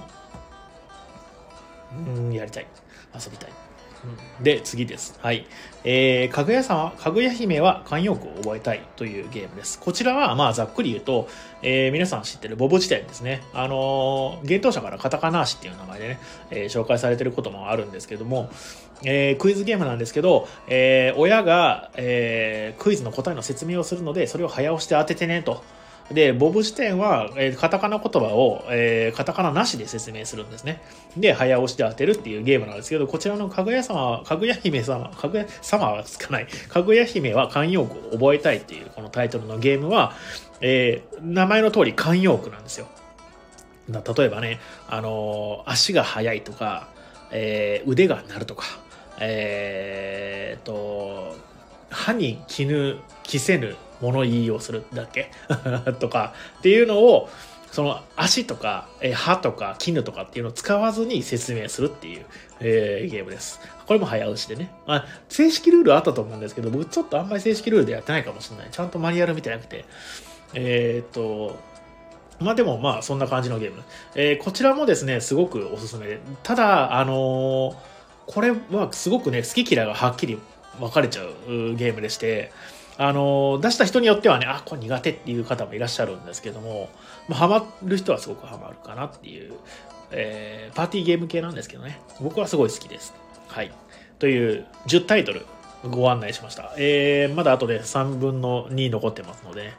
うん、やりたい。遊びたい。うん、で、次です。はい。えー、かぐや様、かぐや姫は慣用句を覚えたいというゲームです。こちらは、まあ、ざっくり言うと、えー、皆さん知ってるボブ辞典ですね。あのー、幻冬者からカタカナーシっていう名前でね、えー、紹介されてることもあるんですけども、えー、クイズゲームなんですけど、えー、親が、えー、クイズの答えの説明をするので、それを早押しで当ててねと。で、ボブ辞典は、えー、カタカナ言葉を、えー、カタカナなしで説明するんですね。で、早押しで当てるっていうゲームなんですけど、こちらのかぐや様、かぐや姫様、かぐや様はつかない。かぐや姫は慣用句を覚えたいっていうこのタイトルのゲームは、えー、名前の通り慣用句なんですよ。例えばね、あの、足が速いとか、え、腕が鳴るとか、えー、と、歯に絹、着せぬ物言いをするだけ とかっていうのを、その足とか、歯とか絹とかっていうのを使わずに説明するっていう、えー、ゲームです。これも早押しでね。あ、正式ルールあったと思うんですけど、僕ちょっとあんまり正式ルールでやってないかもしれない。ちゃんとマニュアル見てなくて。えー、っと、まあでもまあそんな感じのゲーム。えー、こちらもですね、すごくおすすめで。ただ、あの、これはすごくね、好き嫌いがはっきり分かれちゃうゲームでして、あの、出した人によってはね、あ、これ苦手っていう方もいらっしゃるんですけども、まあ、ハマる人はすごくハマるかなっていう、えー、パーティーゲーム系なんですけどね、僕はすごい好きです。はい。という10タイトルご案内しました。えー、まだあとで3分の2残ってますので、ね、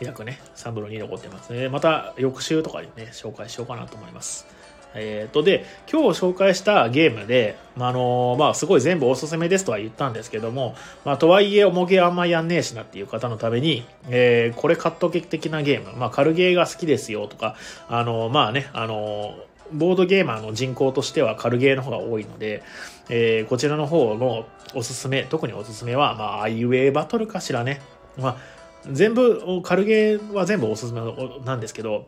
約ね、3分の2残ってますね。また翌週とかにね、紹介しようかなと思います。えっ、ー、と、で、今日紹介したゲームで、まあ、あのまあ、すごい全部おすすめですとは言ったんですけども、まあ、とはいえ、重げあんまやんねえしなっていう方のために、えー、これカット劇的なゲーム、まあ、軽ゲーが好きですよとか、あのまあね、あのボードゲーマーの人口としては軽ゲーの方が多いので、えー、こちらの方のおすすめ、特におすすめは、まあ、アイウェイバトルかしらね。まあ、全部、軽ゲーは全部おすすめなんですけど、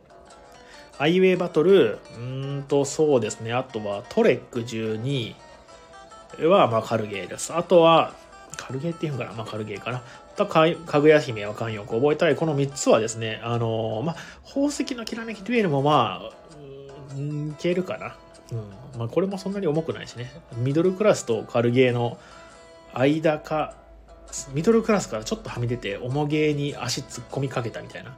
アイウェイバトル、うんと、そうですね。あとはトレック12は、まあ、軽ゲーです。あとは、軽ゲーっていうんかな？まあ、軽ゲーかな。とか、かぐや姫は慣用句覚えたい。この3つはですね、あのー、まあ、宝石のきらめきデュエルもまあ、うんいけるかな。うん。まあ、これもそんなに重くないしね。ミドルクラスと軽ゲーの間か、ミドルクラスからちょっとはみ出て、重ゲーに足突っ込みかけたみたいな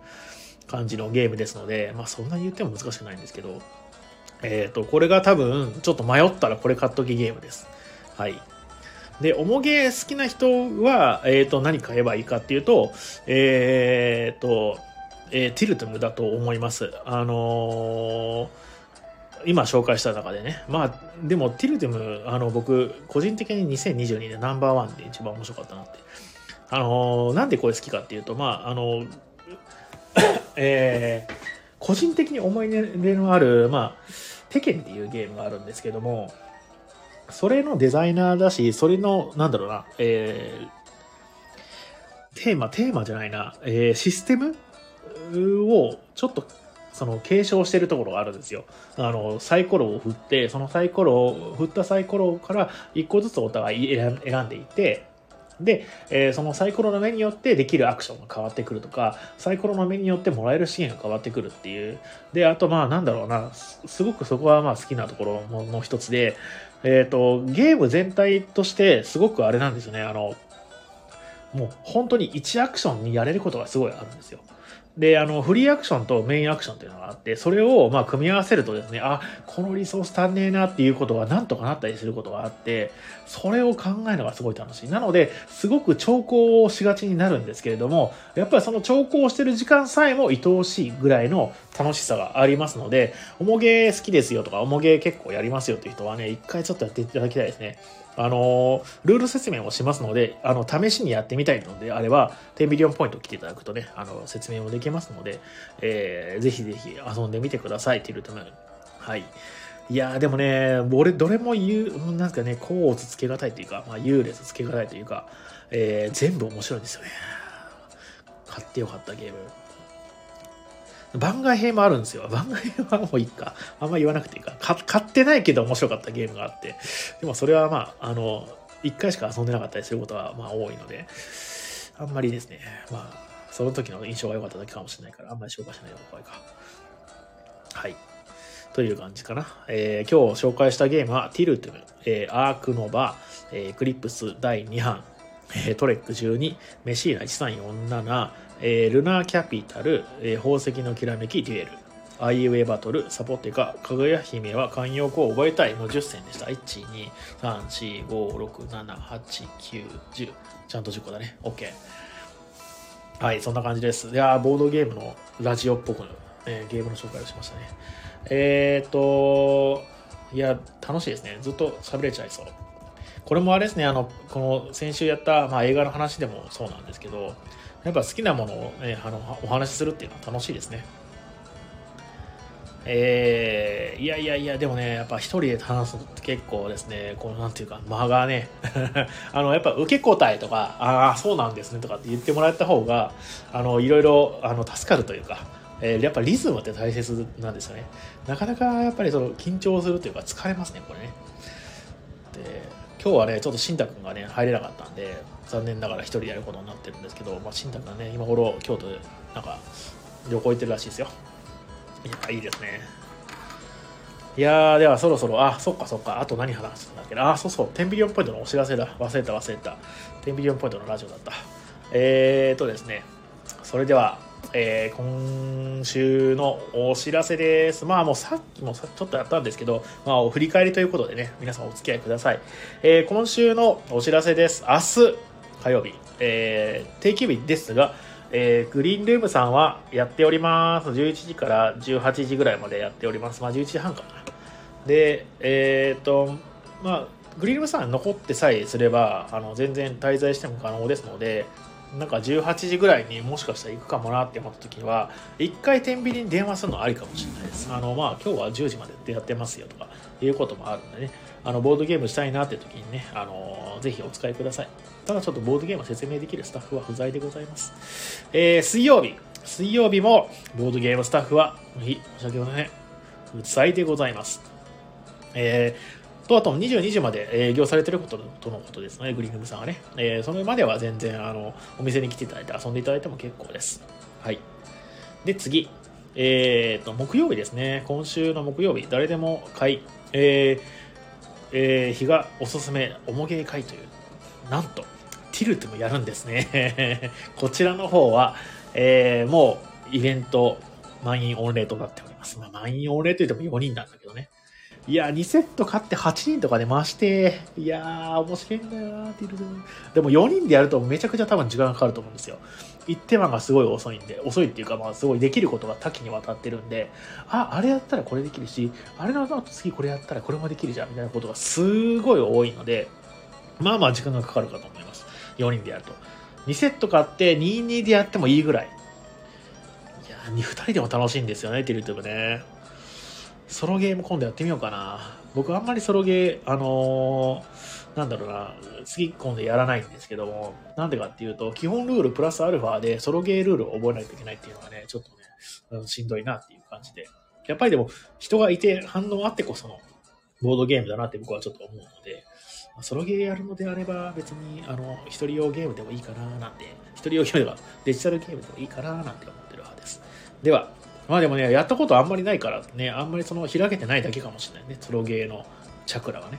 感じのゲームですので、まあそんなに言っても難しくないんですけど、えっ、ー、と、これが多分、ちょっと迷ったらこれ買っときゲームです。はい。で、重ゲー好きな人は、えっ、ー、と、何買えばいいかっていうと、えっ、ー、と、えー、ティルトムだと思います。あのー、今紹介した中でね。まあ、でも、ティルトム、あの、僕、個人的に2022年ナンバーワンで一番面白かったなって。あのー、なんでこれ好きかっていうと、まあ、あの えー、個人的に思い入れのある、まあ、テケンっていうゲームがあるんですけども、それのデザイナーだし、それの、なんだろうな、えー、テーマ、テーマじゃないな、えー、システムをちょっとその継承してるところがあるんですよ。あの、サイコロを振って、そのサイコロを、振ったサイコロから一個ずつお互い選んでいって、で、えー、そのサイコロの目によってできるアクションが変わってくるとか、サイコロの目によってもらえる資源が変わってくるっていう。で、あとまあなんだろうな、すごくそこはまあ好きなところの一つで、えっ、ー、と、ゲーム全体としてすごくあれなんですよね。あの、もう本当に1アクションにやれることがすごいあるんですよ。で、あの、フリーアクションとメインアクションっていうのがあって、それを、まあ、組み合わせるとですね、あ、このリソース足んねえなっていうことがなんとかなったりすることがあって、それを考えるのがすごい楽しい。なので、すごく兆候をしがちになるんですけれども、やっぱりその兆候をしてる時間さえも愛おしいぐらいの楽しさがありますので、おもげ好きですよとか、おもげ結構やりますよっていう人はね、一回ちょっとやっていただきたいですね。あのルール説明をしますので、あの、試しにやってみたいのであれば、10ビリオンポイント来ていただくとね、あの、説明もできますので、えー、ぜひぜひ遊んでみてください、ティルトムーン。はい。いやーでもね、俺、どれも言う、なんかね、コーツつけがたいというか、まあ、優劣つけがたいというか、えー、全部面白いんですよね。買ってよかったゲーム。番外編もあるんですよ。番外編はもういいか。あんま言わなくていいか。買ってないけど面白かったゲームがあって。でもそれはまあ、あの、一回しか遊んでなかったりすることはまあ多いので、あんまりですね、まあ、その時の印象が良かっただけかもしれないから、あんまり紹介しない方がいいか。はい。という感じかな。えー、今日紹介したゲームは、ティルトゥム、えー、アークノバ、えー、クリップス第2版、えー、トレック12、メシーナ1347、えー、ルナキャピタル、えー、宝石のきらめきデュエル、アイウェイバトル、サポテカ、かぐや姫は慣用句を覚えたいの10選でした。1、2、3、4、5、6、7、8、9、10。ちゃんと10個だね。OK。はい、そんな感じです。いやーボードゲームのラジオっぽく、えーゲームの紹介をしましたね。えーっと、いや、楽しいですね。ずっと喋れちゃいそう。これもあれですね、あの、この先週やった、まあ、映画の話でもそうなんですけど、やっぱ好きなものを、ね、あのお話しするっていうのは楽しいですね。えー、いやいやいや、でもね、やっぱ一人で話すのって結構ですね、このなんていうか、間がね、あの、やっぱ受け答えとか、ああ、そうなんですねとかって言ってもらった方が、あの、いろいろ、あの、助かるというか、えーやっぱリズムって大切なんですよね。なかなかやっぱりその緊張するというか疲れますね、これね。で、今日はね、ちょっと慎太君がね、入れなかったんで、残念ながら一人でやることになってるんですけど、まあ、慎太君がね、今頃京都でなんか旅行行ってるらしいですよ。いや、いいですね。いやー、ではそろそろ、あ、そっかそっか、あと何話すんだっけな、あ、そうそう、10ビリオンポイントのお知らせだ。忘れた忘れた。10ビリオンポイントのラジオだった。えーとですね、それでは、えー今週のお知らせです。まあもうさっきもさちょっとやったんですけど、まあお振り返りということでね、皆さんお付き合いください。えー今週のお知らせです。明日火曜日、えー定休日ですが、えーグリーンルームさんはやっております。11時から18時ぐらいまでやっております。まあ11時半かな。で、えっ、と、まあ、グリーンルームさん残ってさえすれば、あの全然滞在しても可能ですので、なんか18時ぐらいにもしかしたら行くかもなって思った時は、一回天秤に電話するのありかもしれないです。あの、まあ、今日は10時までやってますよとか、いうこともあるんでね、あの、ボードゲームしたいなって時にね、あの、ぜひお使いください。ただちょっとボードゲーム説明できるスタッフは不在でございます。えー水曜日、水曜日もボードゲームスタッフは、はい申し訳ございません。不在でございます。えーと、あと22時まで営業されてることとのことですね、グリーングムさんはね。えーそれまでは全然、あの、お店に来ていただいて遊んでいただいても結構です。はい。で、次。えーと、木曜日ですね。今週の木曜日、誰でも買い、えーえー日がおすすめ、おもげ会という、なんと、ティルトもやるんですね。こちらの方は、えーもう、イベント、満員御礼となっております。まあ、満員御礼といっても4人なんだけどね。いや、2セット買って8人とかで回して、いやー、面白いんだよなティルト。でも4人でやるとめちゃくちゃ多分時間がかかると思うんですよ。一手間がすごい遅いんで、遅いっていうか、まあ、すごいできることが多岐にわたってるんで、あ、あれやったらこれできるし、あれの後次これやったらこれもできるじゃん、みたいなことがすごい多いので、まあまあ時間がかかるかと思います。4人でやると。2セット買って2-2でやってもいいぐらい。いやー、2人でも楽しいんですよね、ティルトゥブね。ソロゲーム今度やってみようかな。僕あんまりソロゲー、あのーなんだろうな、次今度やらないんですけども、なんでかっていうと、基本ルールプラスアルファでソロゲールールを覚えないといけないっていうのがね、ちょっとね、あのしんどいなっていう感じで。やっぱりでも、人がいて反応あってこそのボードゲームだなって僕はちょっと思うので、ソロゲーやるのであれば別に、あの、一人用ゲームでもいいかななんて、一人用ゲームではデジタルゲームでもいいかななんて思ってる派です。では、まあでもね、やったことあんまりないからね、あんまりその開けてないだけかもしれないね、ソロゲーのチャクラはね。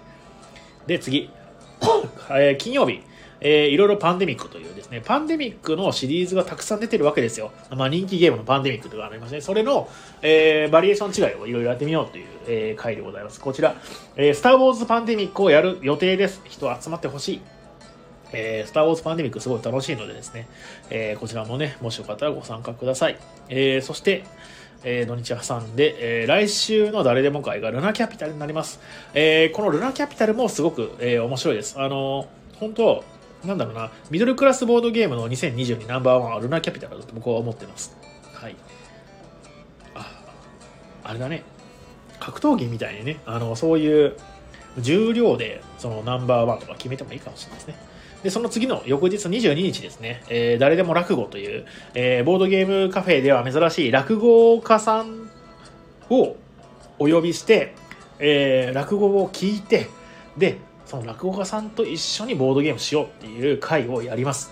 で、次。えー金曜日、えーいろいろパンデミックというですね、パンデミックのシリーズがたくさん出てるわけですよ。まあ人気ゲームのパンデミックとかありますね。それの、えーバリエーション違いをいろいろやってみようという、えー回でございます。こちら、えースター・ウォーズ・パンデミックをやる予定です。人集まってほしい。えースター・ウォーズ・パンデミックすごい楽しいのでですね、えーこちらもね、もしよかったらご参加ください。えーそして、えー土日挟んで、えー来週の誰でも会がルナキャピタルになります。えーこのルナキャピタルもすごく、えー面白いです。あのー本当なんだろうな、ミドルクラスボードゲームの2022ナンバーワンはルナキャピタルだと僕は思ってます。はい。あ、あれだね。格闘技みたいにね、あの、そういう重量でそのナンバーワンとか決めてもいいかもしれないですね。で、その次の翌日22日ですね、えー誰でも落語という、えーボードゲームカフェでは珍しい落語家さんをお呼びして、えー落語を聞いて、で、その落語家さんと一緒にボードゲームしようっていう会をやります。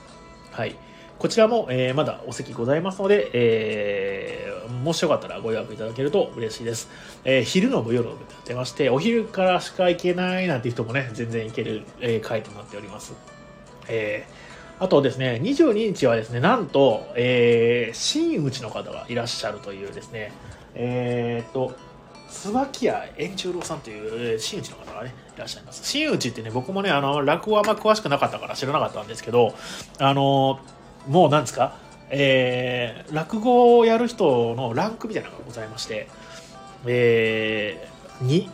はい。こちらも、えーまだお席ございますので、えーもしよかったらご予約いただけると嬉しいです。えー昼の部夜の部とやってまして、お昼からしか行けないなんていう人もね、全然行ける、えー会となっております。えーあとですね、22日はですね、なんと、えー、真打の方がいらっしゃるというですね、えーと、椿屋円十郎さんというえー真打の方がね、いらっしゃいます。真打ってね、僕もね、あの、落語はあんま詳しくなかったから知らなかったんですけど、あの、もうなんですか、えー、落語をやる人のランクみたいなのがございまして、えー、2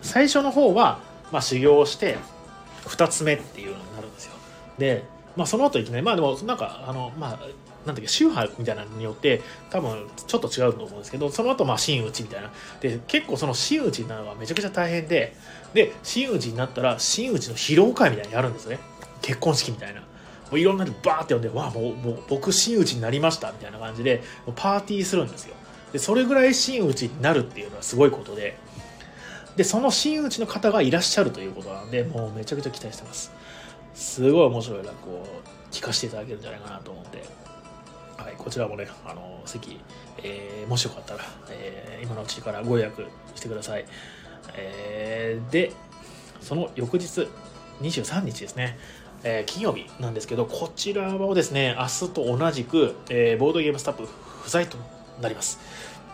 最初の方は、まあ、修行して2つ目っていうので、まあ、その後いきなりまあでもなんかあのまあなんだっけ宗派みたいなのによって多分ちょっと違うと思うんですけどその後まあ真打ちみたいな。で結構その真打ちになるのがめちゃくちゃ大変でで真打ちになったら真打ちの披露会みたいにやるんですね。結婚式みたいな。もういろんなでバーって呼んで「わあもうもう僕真打ちになりました」みたいな感じでパーティーするんですよ。でそれぐらい真打ちになるっていうのはすごいことで。でその真打ちの方がいらっしゃるということなんでもうめちゃくちゃ期待してます。すごい面白い落語を聞かせていただけるんじゃないかなと思ってはい、こちらもね、あの席、えー、もしよかったら、えー、今のうちからご予約してください。えー、で、その翌日、23日ですね、えー、金曜日なんですけど、こちらはですね、明日と同じく、えー、ボードゲームスタッフ不在となります。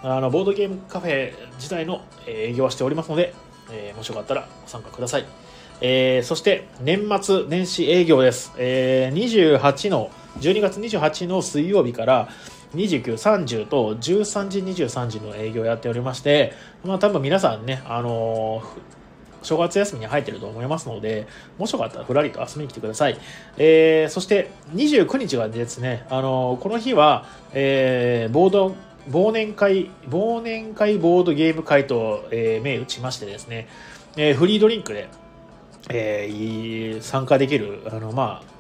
あのボードゲームカフェ自体の営業はしておりますので、えー、もしよかったらご参加ください。えー、そして年末年始営業です。えー、28の12月28の水曜日から29、30と13時、23時の営業をやっておりまして、まあ多分皆さんね、あのー、正月休みに入ってると思いますので、もしよかったらふらりと遊びに来てください。えー、そして29日がですね、あのー、この日は、えー、ボード、忘年会、忘年会ボードゲーム会と、えー、銘打ちましてですね、えー、フリードリンクで、えー、参加できる、あの、まあ、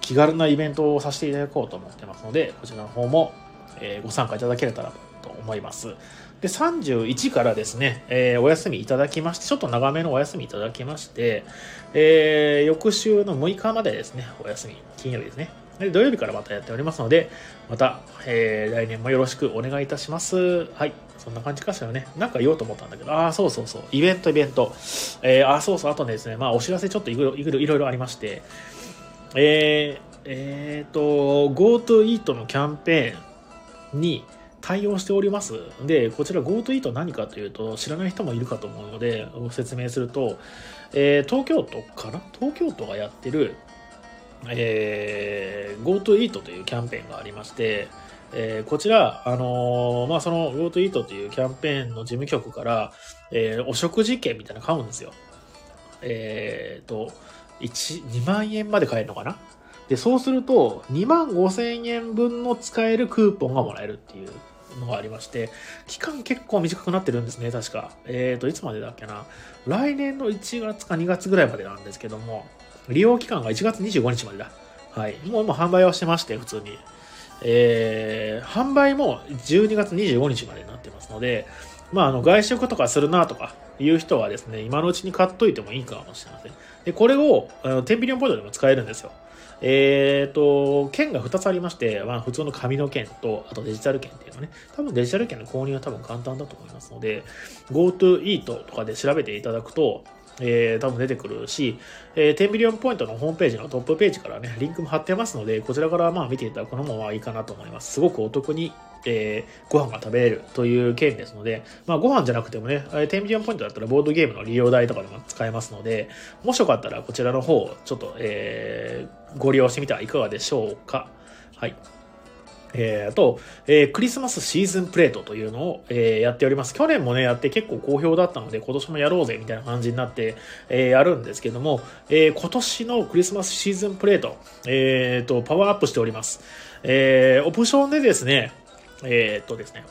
気軽なイベントをさせていただこうと思ってますので、こちらの方も、えー、ご参加いただけたらと思います。で、31からですね、えー、お休みいただきまして、ちょっと長めのお休みいただきまして、えー、翌週の6日までですね、お休み、金曜日ですね。で土曜日からまたやっておりますので、また、えー、来年もよろしくお願いいたします。はい。そんな感じかしらね。なんか言おうと思ったんだけど、ああ、そうそうそう。イベント、イベント。えー、ああ、そうそう。あとねですね、まあ、お知らせちょっといろいろいろいろありまして、えー、えー、と、GoTo Eat のキャンペーンに対応しております。で、こちら GoTo Eat 何かというと、知らない人もいるかと思うので、ご説明すると、えー、東京都かな？東京都がやってる、えー、GoTo Eat というキャンペーンがありまして、えー、こちら、あのー、まあ、その GoTo Eat というキャンペーンの事務局から、えー、お食事券みたいなの買うんですよ。えっ、と、1、2万円まで買えるのかな？で、そうすると、2万5千円分の使えるクーポンがもらえるっていうのがありまして、期間結構短くなってるんですね、確か。えっ、ー、と、いつまでだっけな？来年の1月か2月ぐらいまでなんですけども、利用期間が1月25日までだ。はい。もう今販売はしてまして、普通に。えー、販売も12月25日までになってますので、まあ、あの、外食とかするなとかいう人はですね、今のうちに買っといてもいいかもしれません。で、これを、あの、テンビリオンポイントでも使えるんですよ。えっ、ー、と、券が2つありまして、まあ、普通の紙の券と、あとデジタル券っていうのね、多分デジタル券の購入は多分簡単だと思いますので、GoTo Eat とかで調べていただくと、えー、多分出てくるし、えー、10ビリオンポイントのホームページのトップページからね、リンクも貼ってますので、こちらからまあ見ていただくのもまいいかなと思います。すごくお得に、えー、ご飯が食べれるという件ですので、まあご飯じゃなくてもね、10ビリオンポイントだったらボードゲームの利用代とかでも使えますので、もしよかったらこちらの方、ちょっと、えー、ご利用してみてはいかがでしょうか。はい。えー、と、えー、クリスマスシーズンプレートというのを、えー、やっております。去年もね、やって結構好評だったので、今年もやろうぜみたいな感じになって、えー、やるんですけども、えー、今年のクリスマスシーズンプレート、えー、と、パワーアップしております。えー、オプションでですね、えー、とですね、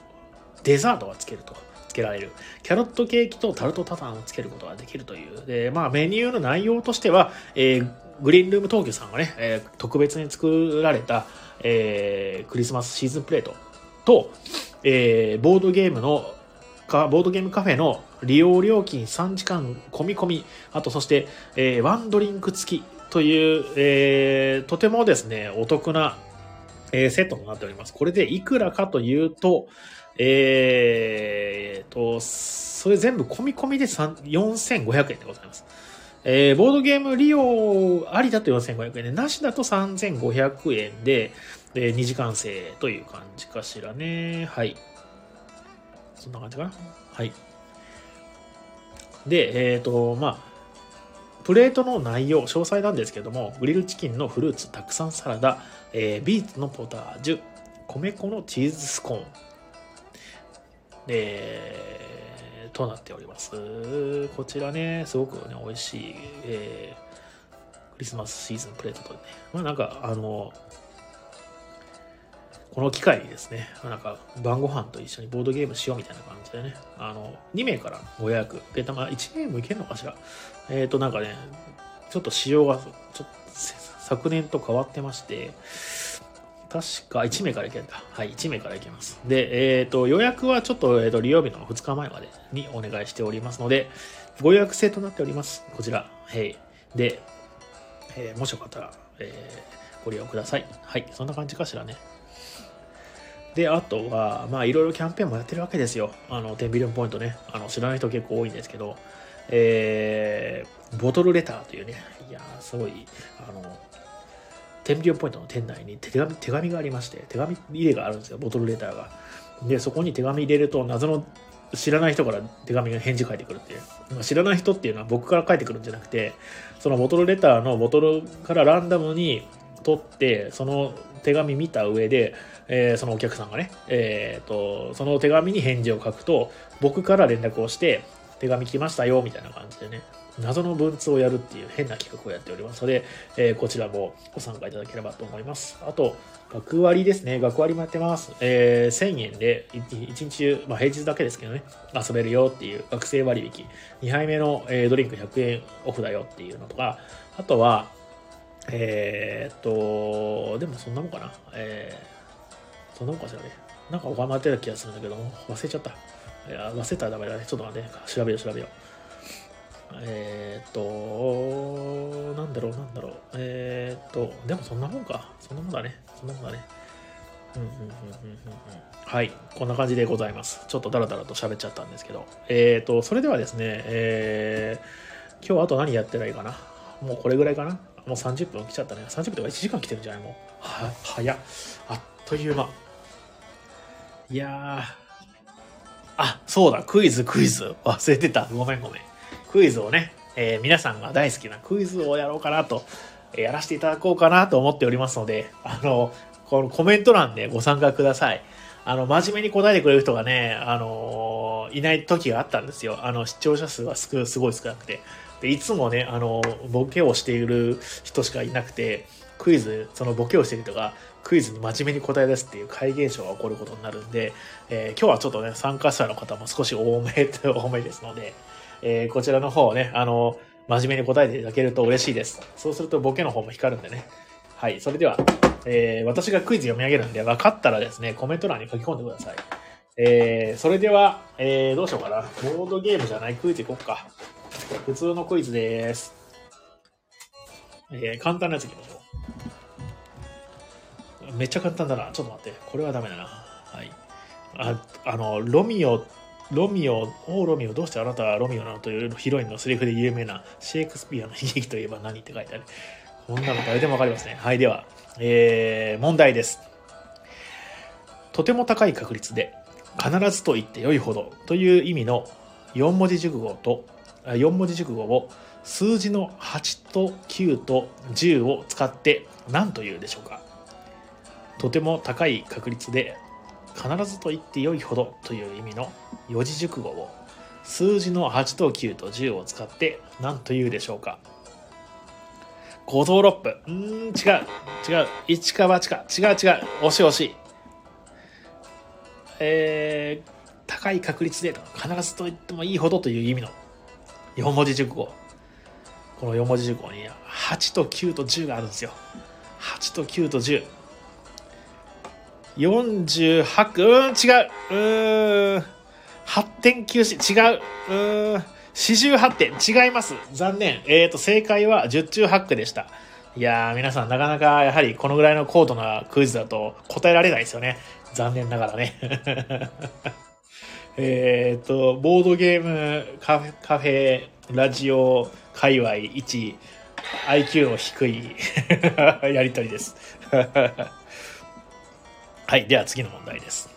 デザートがつけると。つけられる。キャロットケーキとタルトタタンをつけることができるという。で、まあメニューの内容としては、えー、グリーンルーム東京さんがね、えー、特別に作られた、えー、クリスマスシーズンプレートと、えー、ボードゲームのか、ボードゲームカフェの利用料金3時間込み込み、あとそして、えー、ワンドリンク付きという、えー、とてもですね、お得な、えー、セットとなっております。これでいくらかというと、えー、と、それ全部込み込みで4500円でございます。えー、ボードゲーム利用ありだと4500円で、なしだと3500円で、えー、2時間制という感じかしらね。はい。そんな感じかな？はい。で、えっ、ー、と、まあ、プレートの内容、詳細なんですけども、グリルチキンのフルーツたくさんサラダ、えー、ビーツのポタージュ、米粉のチーズスコーン。えー、となっております。こちらね、すごくね、美味しい、えー、クリスマスシーズンプレートとね、まあなんか、あの、この機会にですね、なんか晩ご飯と一緒にボードゲームしようみたいな感じでね、あの、2名からご予約、で、たま1名もいけるのかしら。えっ、ー、と、なんかね、ちょっと仕様が、ちょっと昨年と変わってまして、確か1名からいけるんだ。はい、1名からいけます。で、えっ、ー、と、予約はちょっと、えっ、ー、と、利用日の2日前までにお願いしておりますので、ご予約制となっております。こちら。はい。で、えー、もしよかったら、えー、ご利用ください。はい、そんな感じかしらね。で、あとは、まあ、いろいろキャンペーンもやってるわけですよ。あの、10ビリオンポイントね。あの、知らない人結構多いんですけど、えー、ボトルレターというね、いやすごい、あの、テンビリオンポイントの店内に手紙手紙がありまして、手紙入れがあるんですよ、ボトルレターが。で、そこに手紙入れると、謎の知らない人から手紙が返事書いてくるっていう。知らない人っていうのは僕から書いてくるんじゃなくて、そのボトルレターのボトルからランダムに取って、その手紙見た上で、えー、そのお客さんがね、えーと、その手紙に返事を書くと、僕から連絡をして、手紙来ましたよ、みたいな感じでね、謎の文通をやるっていう変な企画をやっておりますので、えー、こちらもご参加いただければと思います。あと、学割ですね。学割もやってます。えー、1000円で1日中、まあ平日だけですけどね、遊べるよっていう学生割引。2杯目の、えー、ドリンク100円オフだよっていうのとか、あとは、えー、っと、でもそんなもんかな。えー、そんなもんかしらね。なんかお金ってた気がするんだけど、忘れちゃった。いや、忘れたらダメだね。ちょっと待って、調べよう調べよう。えー、っと、なんだろう、なんだろう。えー、っと、でもそんなもんか。そんなもんだね。そんなもんだね。はい。こんな感じでございます。ちょっとダラダラと喋っちゃったんですけど。えー、っと、それではですね、えー、今日あと何やってないかな。もうこれぐらいかな。もう30分来ちゃったね。30分とか1時間来てるんじゃない？もう。は、早っ。あっという間。いやー。あ、そうだ、クイズ、クイズ。忘れてた。ごめん、ごめん。クイズをね、えー、皆さんが大好きなクイズをやろうかなと、えー、やらせていただこうかなと思っておりますので、あの、このコメント欄でご参加ください。あの、真面目に答えてくれる人がね、あのいない時があったんですよ。あの、視聴者数がすごい少なくて。で、いつもね、あの、ボケをしている人しかいなくて、クイズ、そのボケをしている人が、クイズに真面目に答え出すっていう怪現象が起こることになるんで、えー、今日はちょっとね、参加者の方も少し多め、多めですので、えー、こちらの方をね、あの、真面目に答えていただけると嬉しいです。そうするとボケの方も光るんでね。はい、それでは、えー、私がクイズ読み上げるんで、分かったらですね、コメント欄に書き込んでください。えー、それでは、えー、どうしようかな。ボードゲームじゃないクイズいこっか。普通のクイズです。えー、簡単なやついきましょう。めっちゃ簡単だな。ちょっと待って。これはダメだな。はい。あ、あの、ロミオロミオ、おロミオ、どうしてあなたはロミオなのというヒロインのセリフで有名なシェイクスピアの悲劇といえば何って書いてある。こんなの誰でもわかりますね。はい、では、えー、問題です。とても高い確率で、必ずと言って良いほどという意味の4文字熟語と、4文字熟語を数字の8と9と10を使って何と言うでしょうかとても高い確率で必ずと言って良いほどという意味の四字熟語を数字の8と9と10を使って何と言うでしょうか五臓六腑。うん、違う。違う。一か八か。違う違う。惜しい惜しい。えー、高い確率で必ずと言ってもいいほどという意味の四文字熟語。この四文字熟語に8と9と10があるんですよ。8と9と10。48うん違う。うん。8.9違う。うーん48点。違います。残念。えっ、ー、と正解は10中8区でした。いやー皆さんなかなかやはりこのぐらいの高度なクイズだと答えられないですよね。残念ながらね。えっとボードゲームカフェカフェラジオ界隈1 IQ の低い。やりとりです。はい、では次の問題です。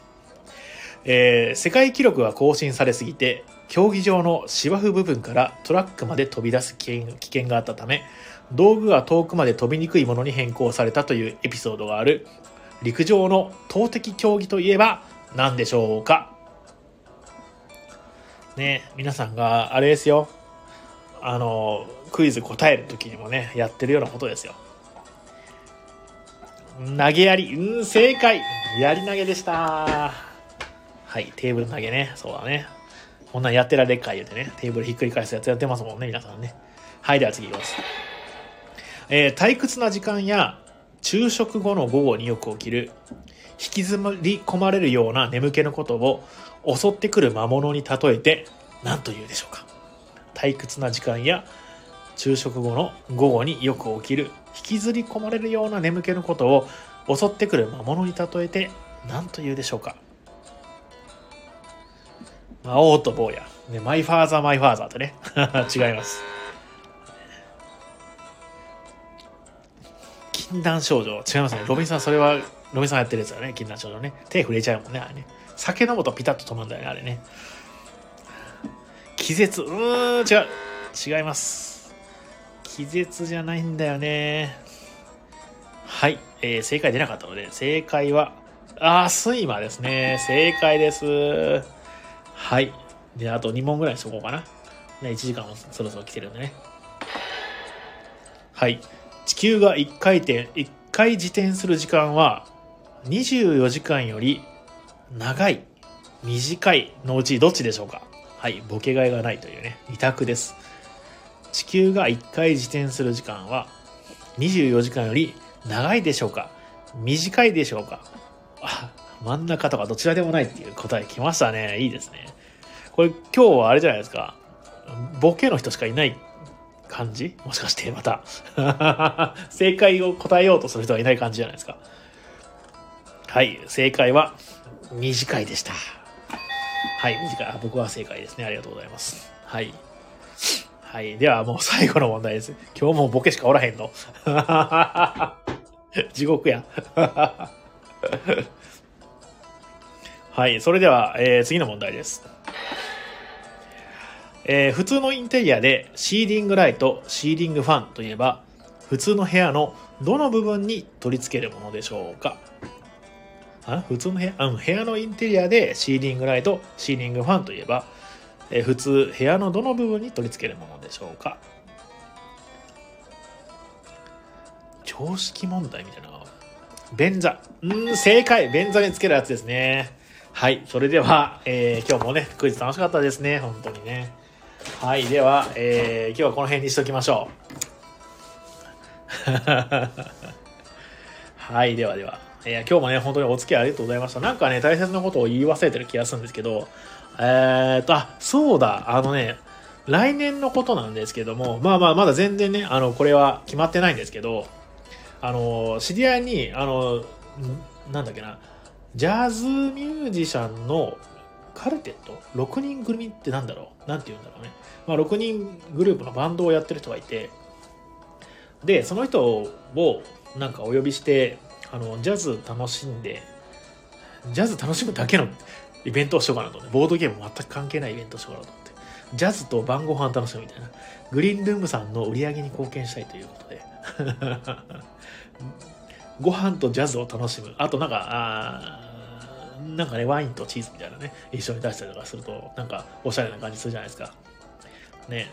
えー、世界記録が更新されすぎて、競技場の芝生部分からトラックまで飛び出す危険があったため、道具が遠くまで飛びにくいものに変更されたというエピソードがある、陸上の投擲競技といえば何でしょうか？ね皆さんがあれですよ。あのクイズ答える時にもねやってるようなことですよ。投げやり。うん正解。やり投げでした。はいテーブル投げね。そうだね。こんなんやってられっか言うてね。テーブルひっくり返すやつやってますもんね皆さんね。はいでは次いきます。えー、退屈な時間や昼食後の午後によく起きる引きずり込まれるような眠気のことを襲ってくる魔物に例えて何と言うでしょうか。退屈な時間や昼食後の午後によく起きる引きずり込まれるような眠気のことを襲ってくる魔物に例えて何と言うでしょうか。魔王と坊や、ね、マイファーザーマイファーザーとね。違います。禁断症状。違いますね。ロビンさんそれはロビンさんやってるやつだね。禁断症状ね。手触れちゃうもんねあれね。酒飲むとピタッと止まるんだよねあれね。気絶。うーん違う。違います。気絶じゃないんだよね。はい、えー、正解出なかったので正解はあー睡魔ですね。正解です。はい。であと2問ぐらいにしとこうかな。ね1時間もそろそろ来てるんでね。はい。地球が1回転1回自転する時間は24時間より長い短いのうちどっちでしょうか。はい。ボケがいがないというね。2択です。地球が1回自転する時間は24時間より長いでしょうか？短いでしょうか？あ真ん中とかどちらでもないっていう答え来ましたねいいですねこれ今日はあれじゃないですか？ボケの人しかいない感じ？もしかしてまた 正解を答えようとする人がいない感じじゃないですか？はい、正解は短いでした。はい、短い。僕は正解ですね。ありがとうございます。はい。はい。では、もう最後の問題です。今日もボケしかおらへんの。地獄や。はい。それでは、えー、次の問題です。えー、普通のインテリアでシーリングライト、シーリングファンといえば、普通の部屋のどの部分に取り付けるものでしょうか？あ普通の部屋？うん、部屋のインテリアでシーリングライト、シーリングファンといえば、え、普通部屋のどの部分に取り付けるものでしょうか？常識問題みたいな。便座。うん、正解便座につけるやつですね。はい。それでは、えー、今日もね、クイズ楽しかったですね。本当にね。はい、では、えー、今日はこの辺にしときましょう。はい、ではでは。えー、今日もね、本当にお付き合いありがとうございました。なんかね、大切なことを言い忘れてる気がするんですけど、えーと、あ、そうだ、あのね、来年のことなんですけども、まあまあ、まだ全然ね、あの、これは決まってないんですけど、あの、知り合いに、あの、なんだっけな、ジャズミュージシャンのカルテット ?6 人組ってなんだろう？なんて言うんだろうね。まあ、6人グループのバンドをやってる人がいて、で、その人をなんかお呼びして、あの、ジャズ楽しんで、ジャズ楽しむだけのイベントをしようかなと思って、ボードゲーム全く関係ないイベントをしようかなと思って、ジャズと晩ご飯楽しむみたいな、グリーンルームさんの売り上げに貢献したいということで、ご飯とジャズを楽しむ。あとなんか、あなんかね、ワインとチーズみたいなね、一緒に出したりとかすると、なんかおしゃれな感じするじゃないですか。ね。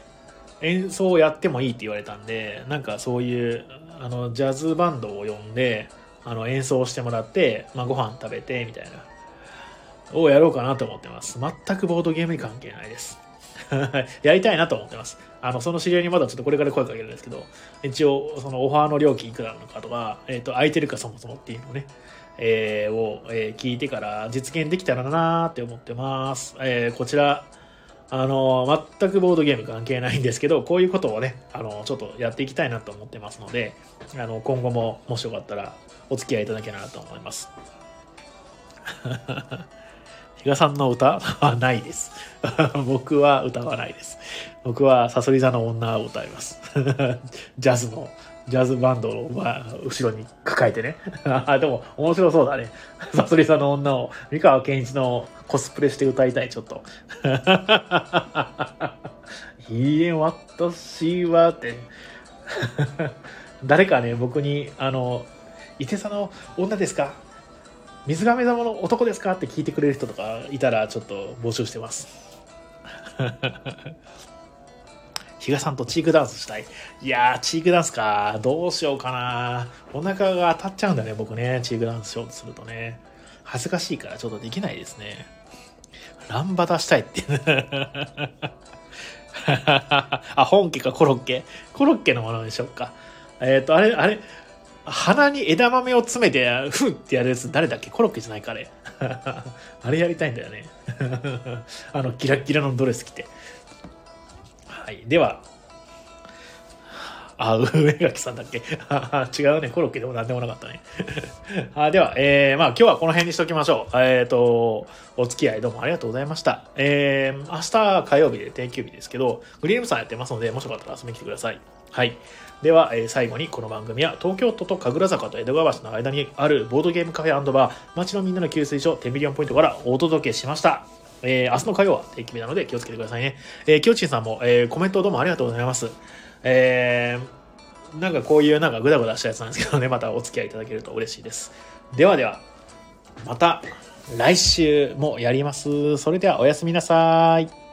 演奏をやってもいいって言われたんで、なんかそういう、あの、ジャズバンドを呼んで、あの、演奏してもらって、まあ、ご飯食べて、みたいな、をやろうかなと思ってます。全くボードゲームに関係ないです。やりたいなと思ってます。あの、その知り合いにまだちょっとこれから声かけるんですけど、一応、そのオファーの料金いくらなのかとか、えっ、ー、と、空いてるかそもそもっていうのをね、えー、を、えー、聞いてから実現できたらなーって思ってます。えー、こちら、あの全くボードゲーム関係ないんですけど、こういうことをね、あのちょっとやっていきたいなと思ってますので、あの今後ももしよかったらお付き合いいただけたらと思います。比嘉さんの歌？はないです。僕は歌わないです。僕はサソリ座の女を歌います。ジャズのジャズバンドを、まあ、後ろに抱えてね。あ、でも、面白そうだね。サソリさんの女を、三河健一のコスプレして歌いたい、ちょっと。いいえ、私は、って。誰かね、僕に、あの、伊手座の女ですか？水亀座の男ですか？って聞いてくれる人とかいたらちょっと募集してます。比嘉さんとチークダンスしたい。いやー、チークダンスか。どうしようかな。お腹が当たっちゃうんだね、僕ね。チークダンスしようとするとね。恥ずかしいからちょっとできないですね。ランバダしたいって。あ、本家かコロッケ？コロッケのものでしょうか。えっ、ー、と、あれ、あれ、鼻に枝豆を詰めて、ふんってやるやつ誰だっけ？コロッケじゃないかあれ。あれやりたいんだよね。あの、ギラギラのドレス着て。はい。では、あ、上垣さんだっけ？違うね。コロッケでもなんでもなかったね。あでは、えー、まあ今日はこの辺にしときましょう。えっ、ー、と、お付き合いどうもありがとうございました。えー、明日火曜日で定休日ですけど、グリームさんやってますので、もしよかったら遊びに来てください。はい。では、えー、最後にこの番組は東京都と神楽坂と江戸川橋の間にあるボードゲームカフェバー、街のみんなの給水所、10ミリオンポイントからお届けしました。えー、明日の火曜は定期日なので気をつけてくださいね。えー、きよちんさんも、えー、コメントどうもありがとうございます。えー、なんかこういうなんかグダグダしたやつなんですけどね、またお付き合いいただけると嬉しいです。ではでは、また来週もやります。それではおやすみなさい。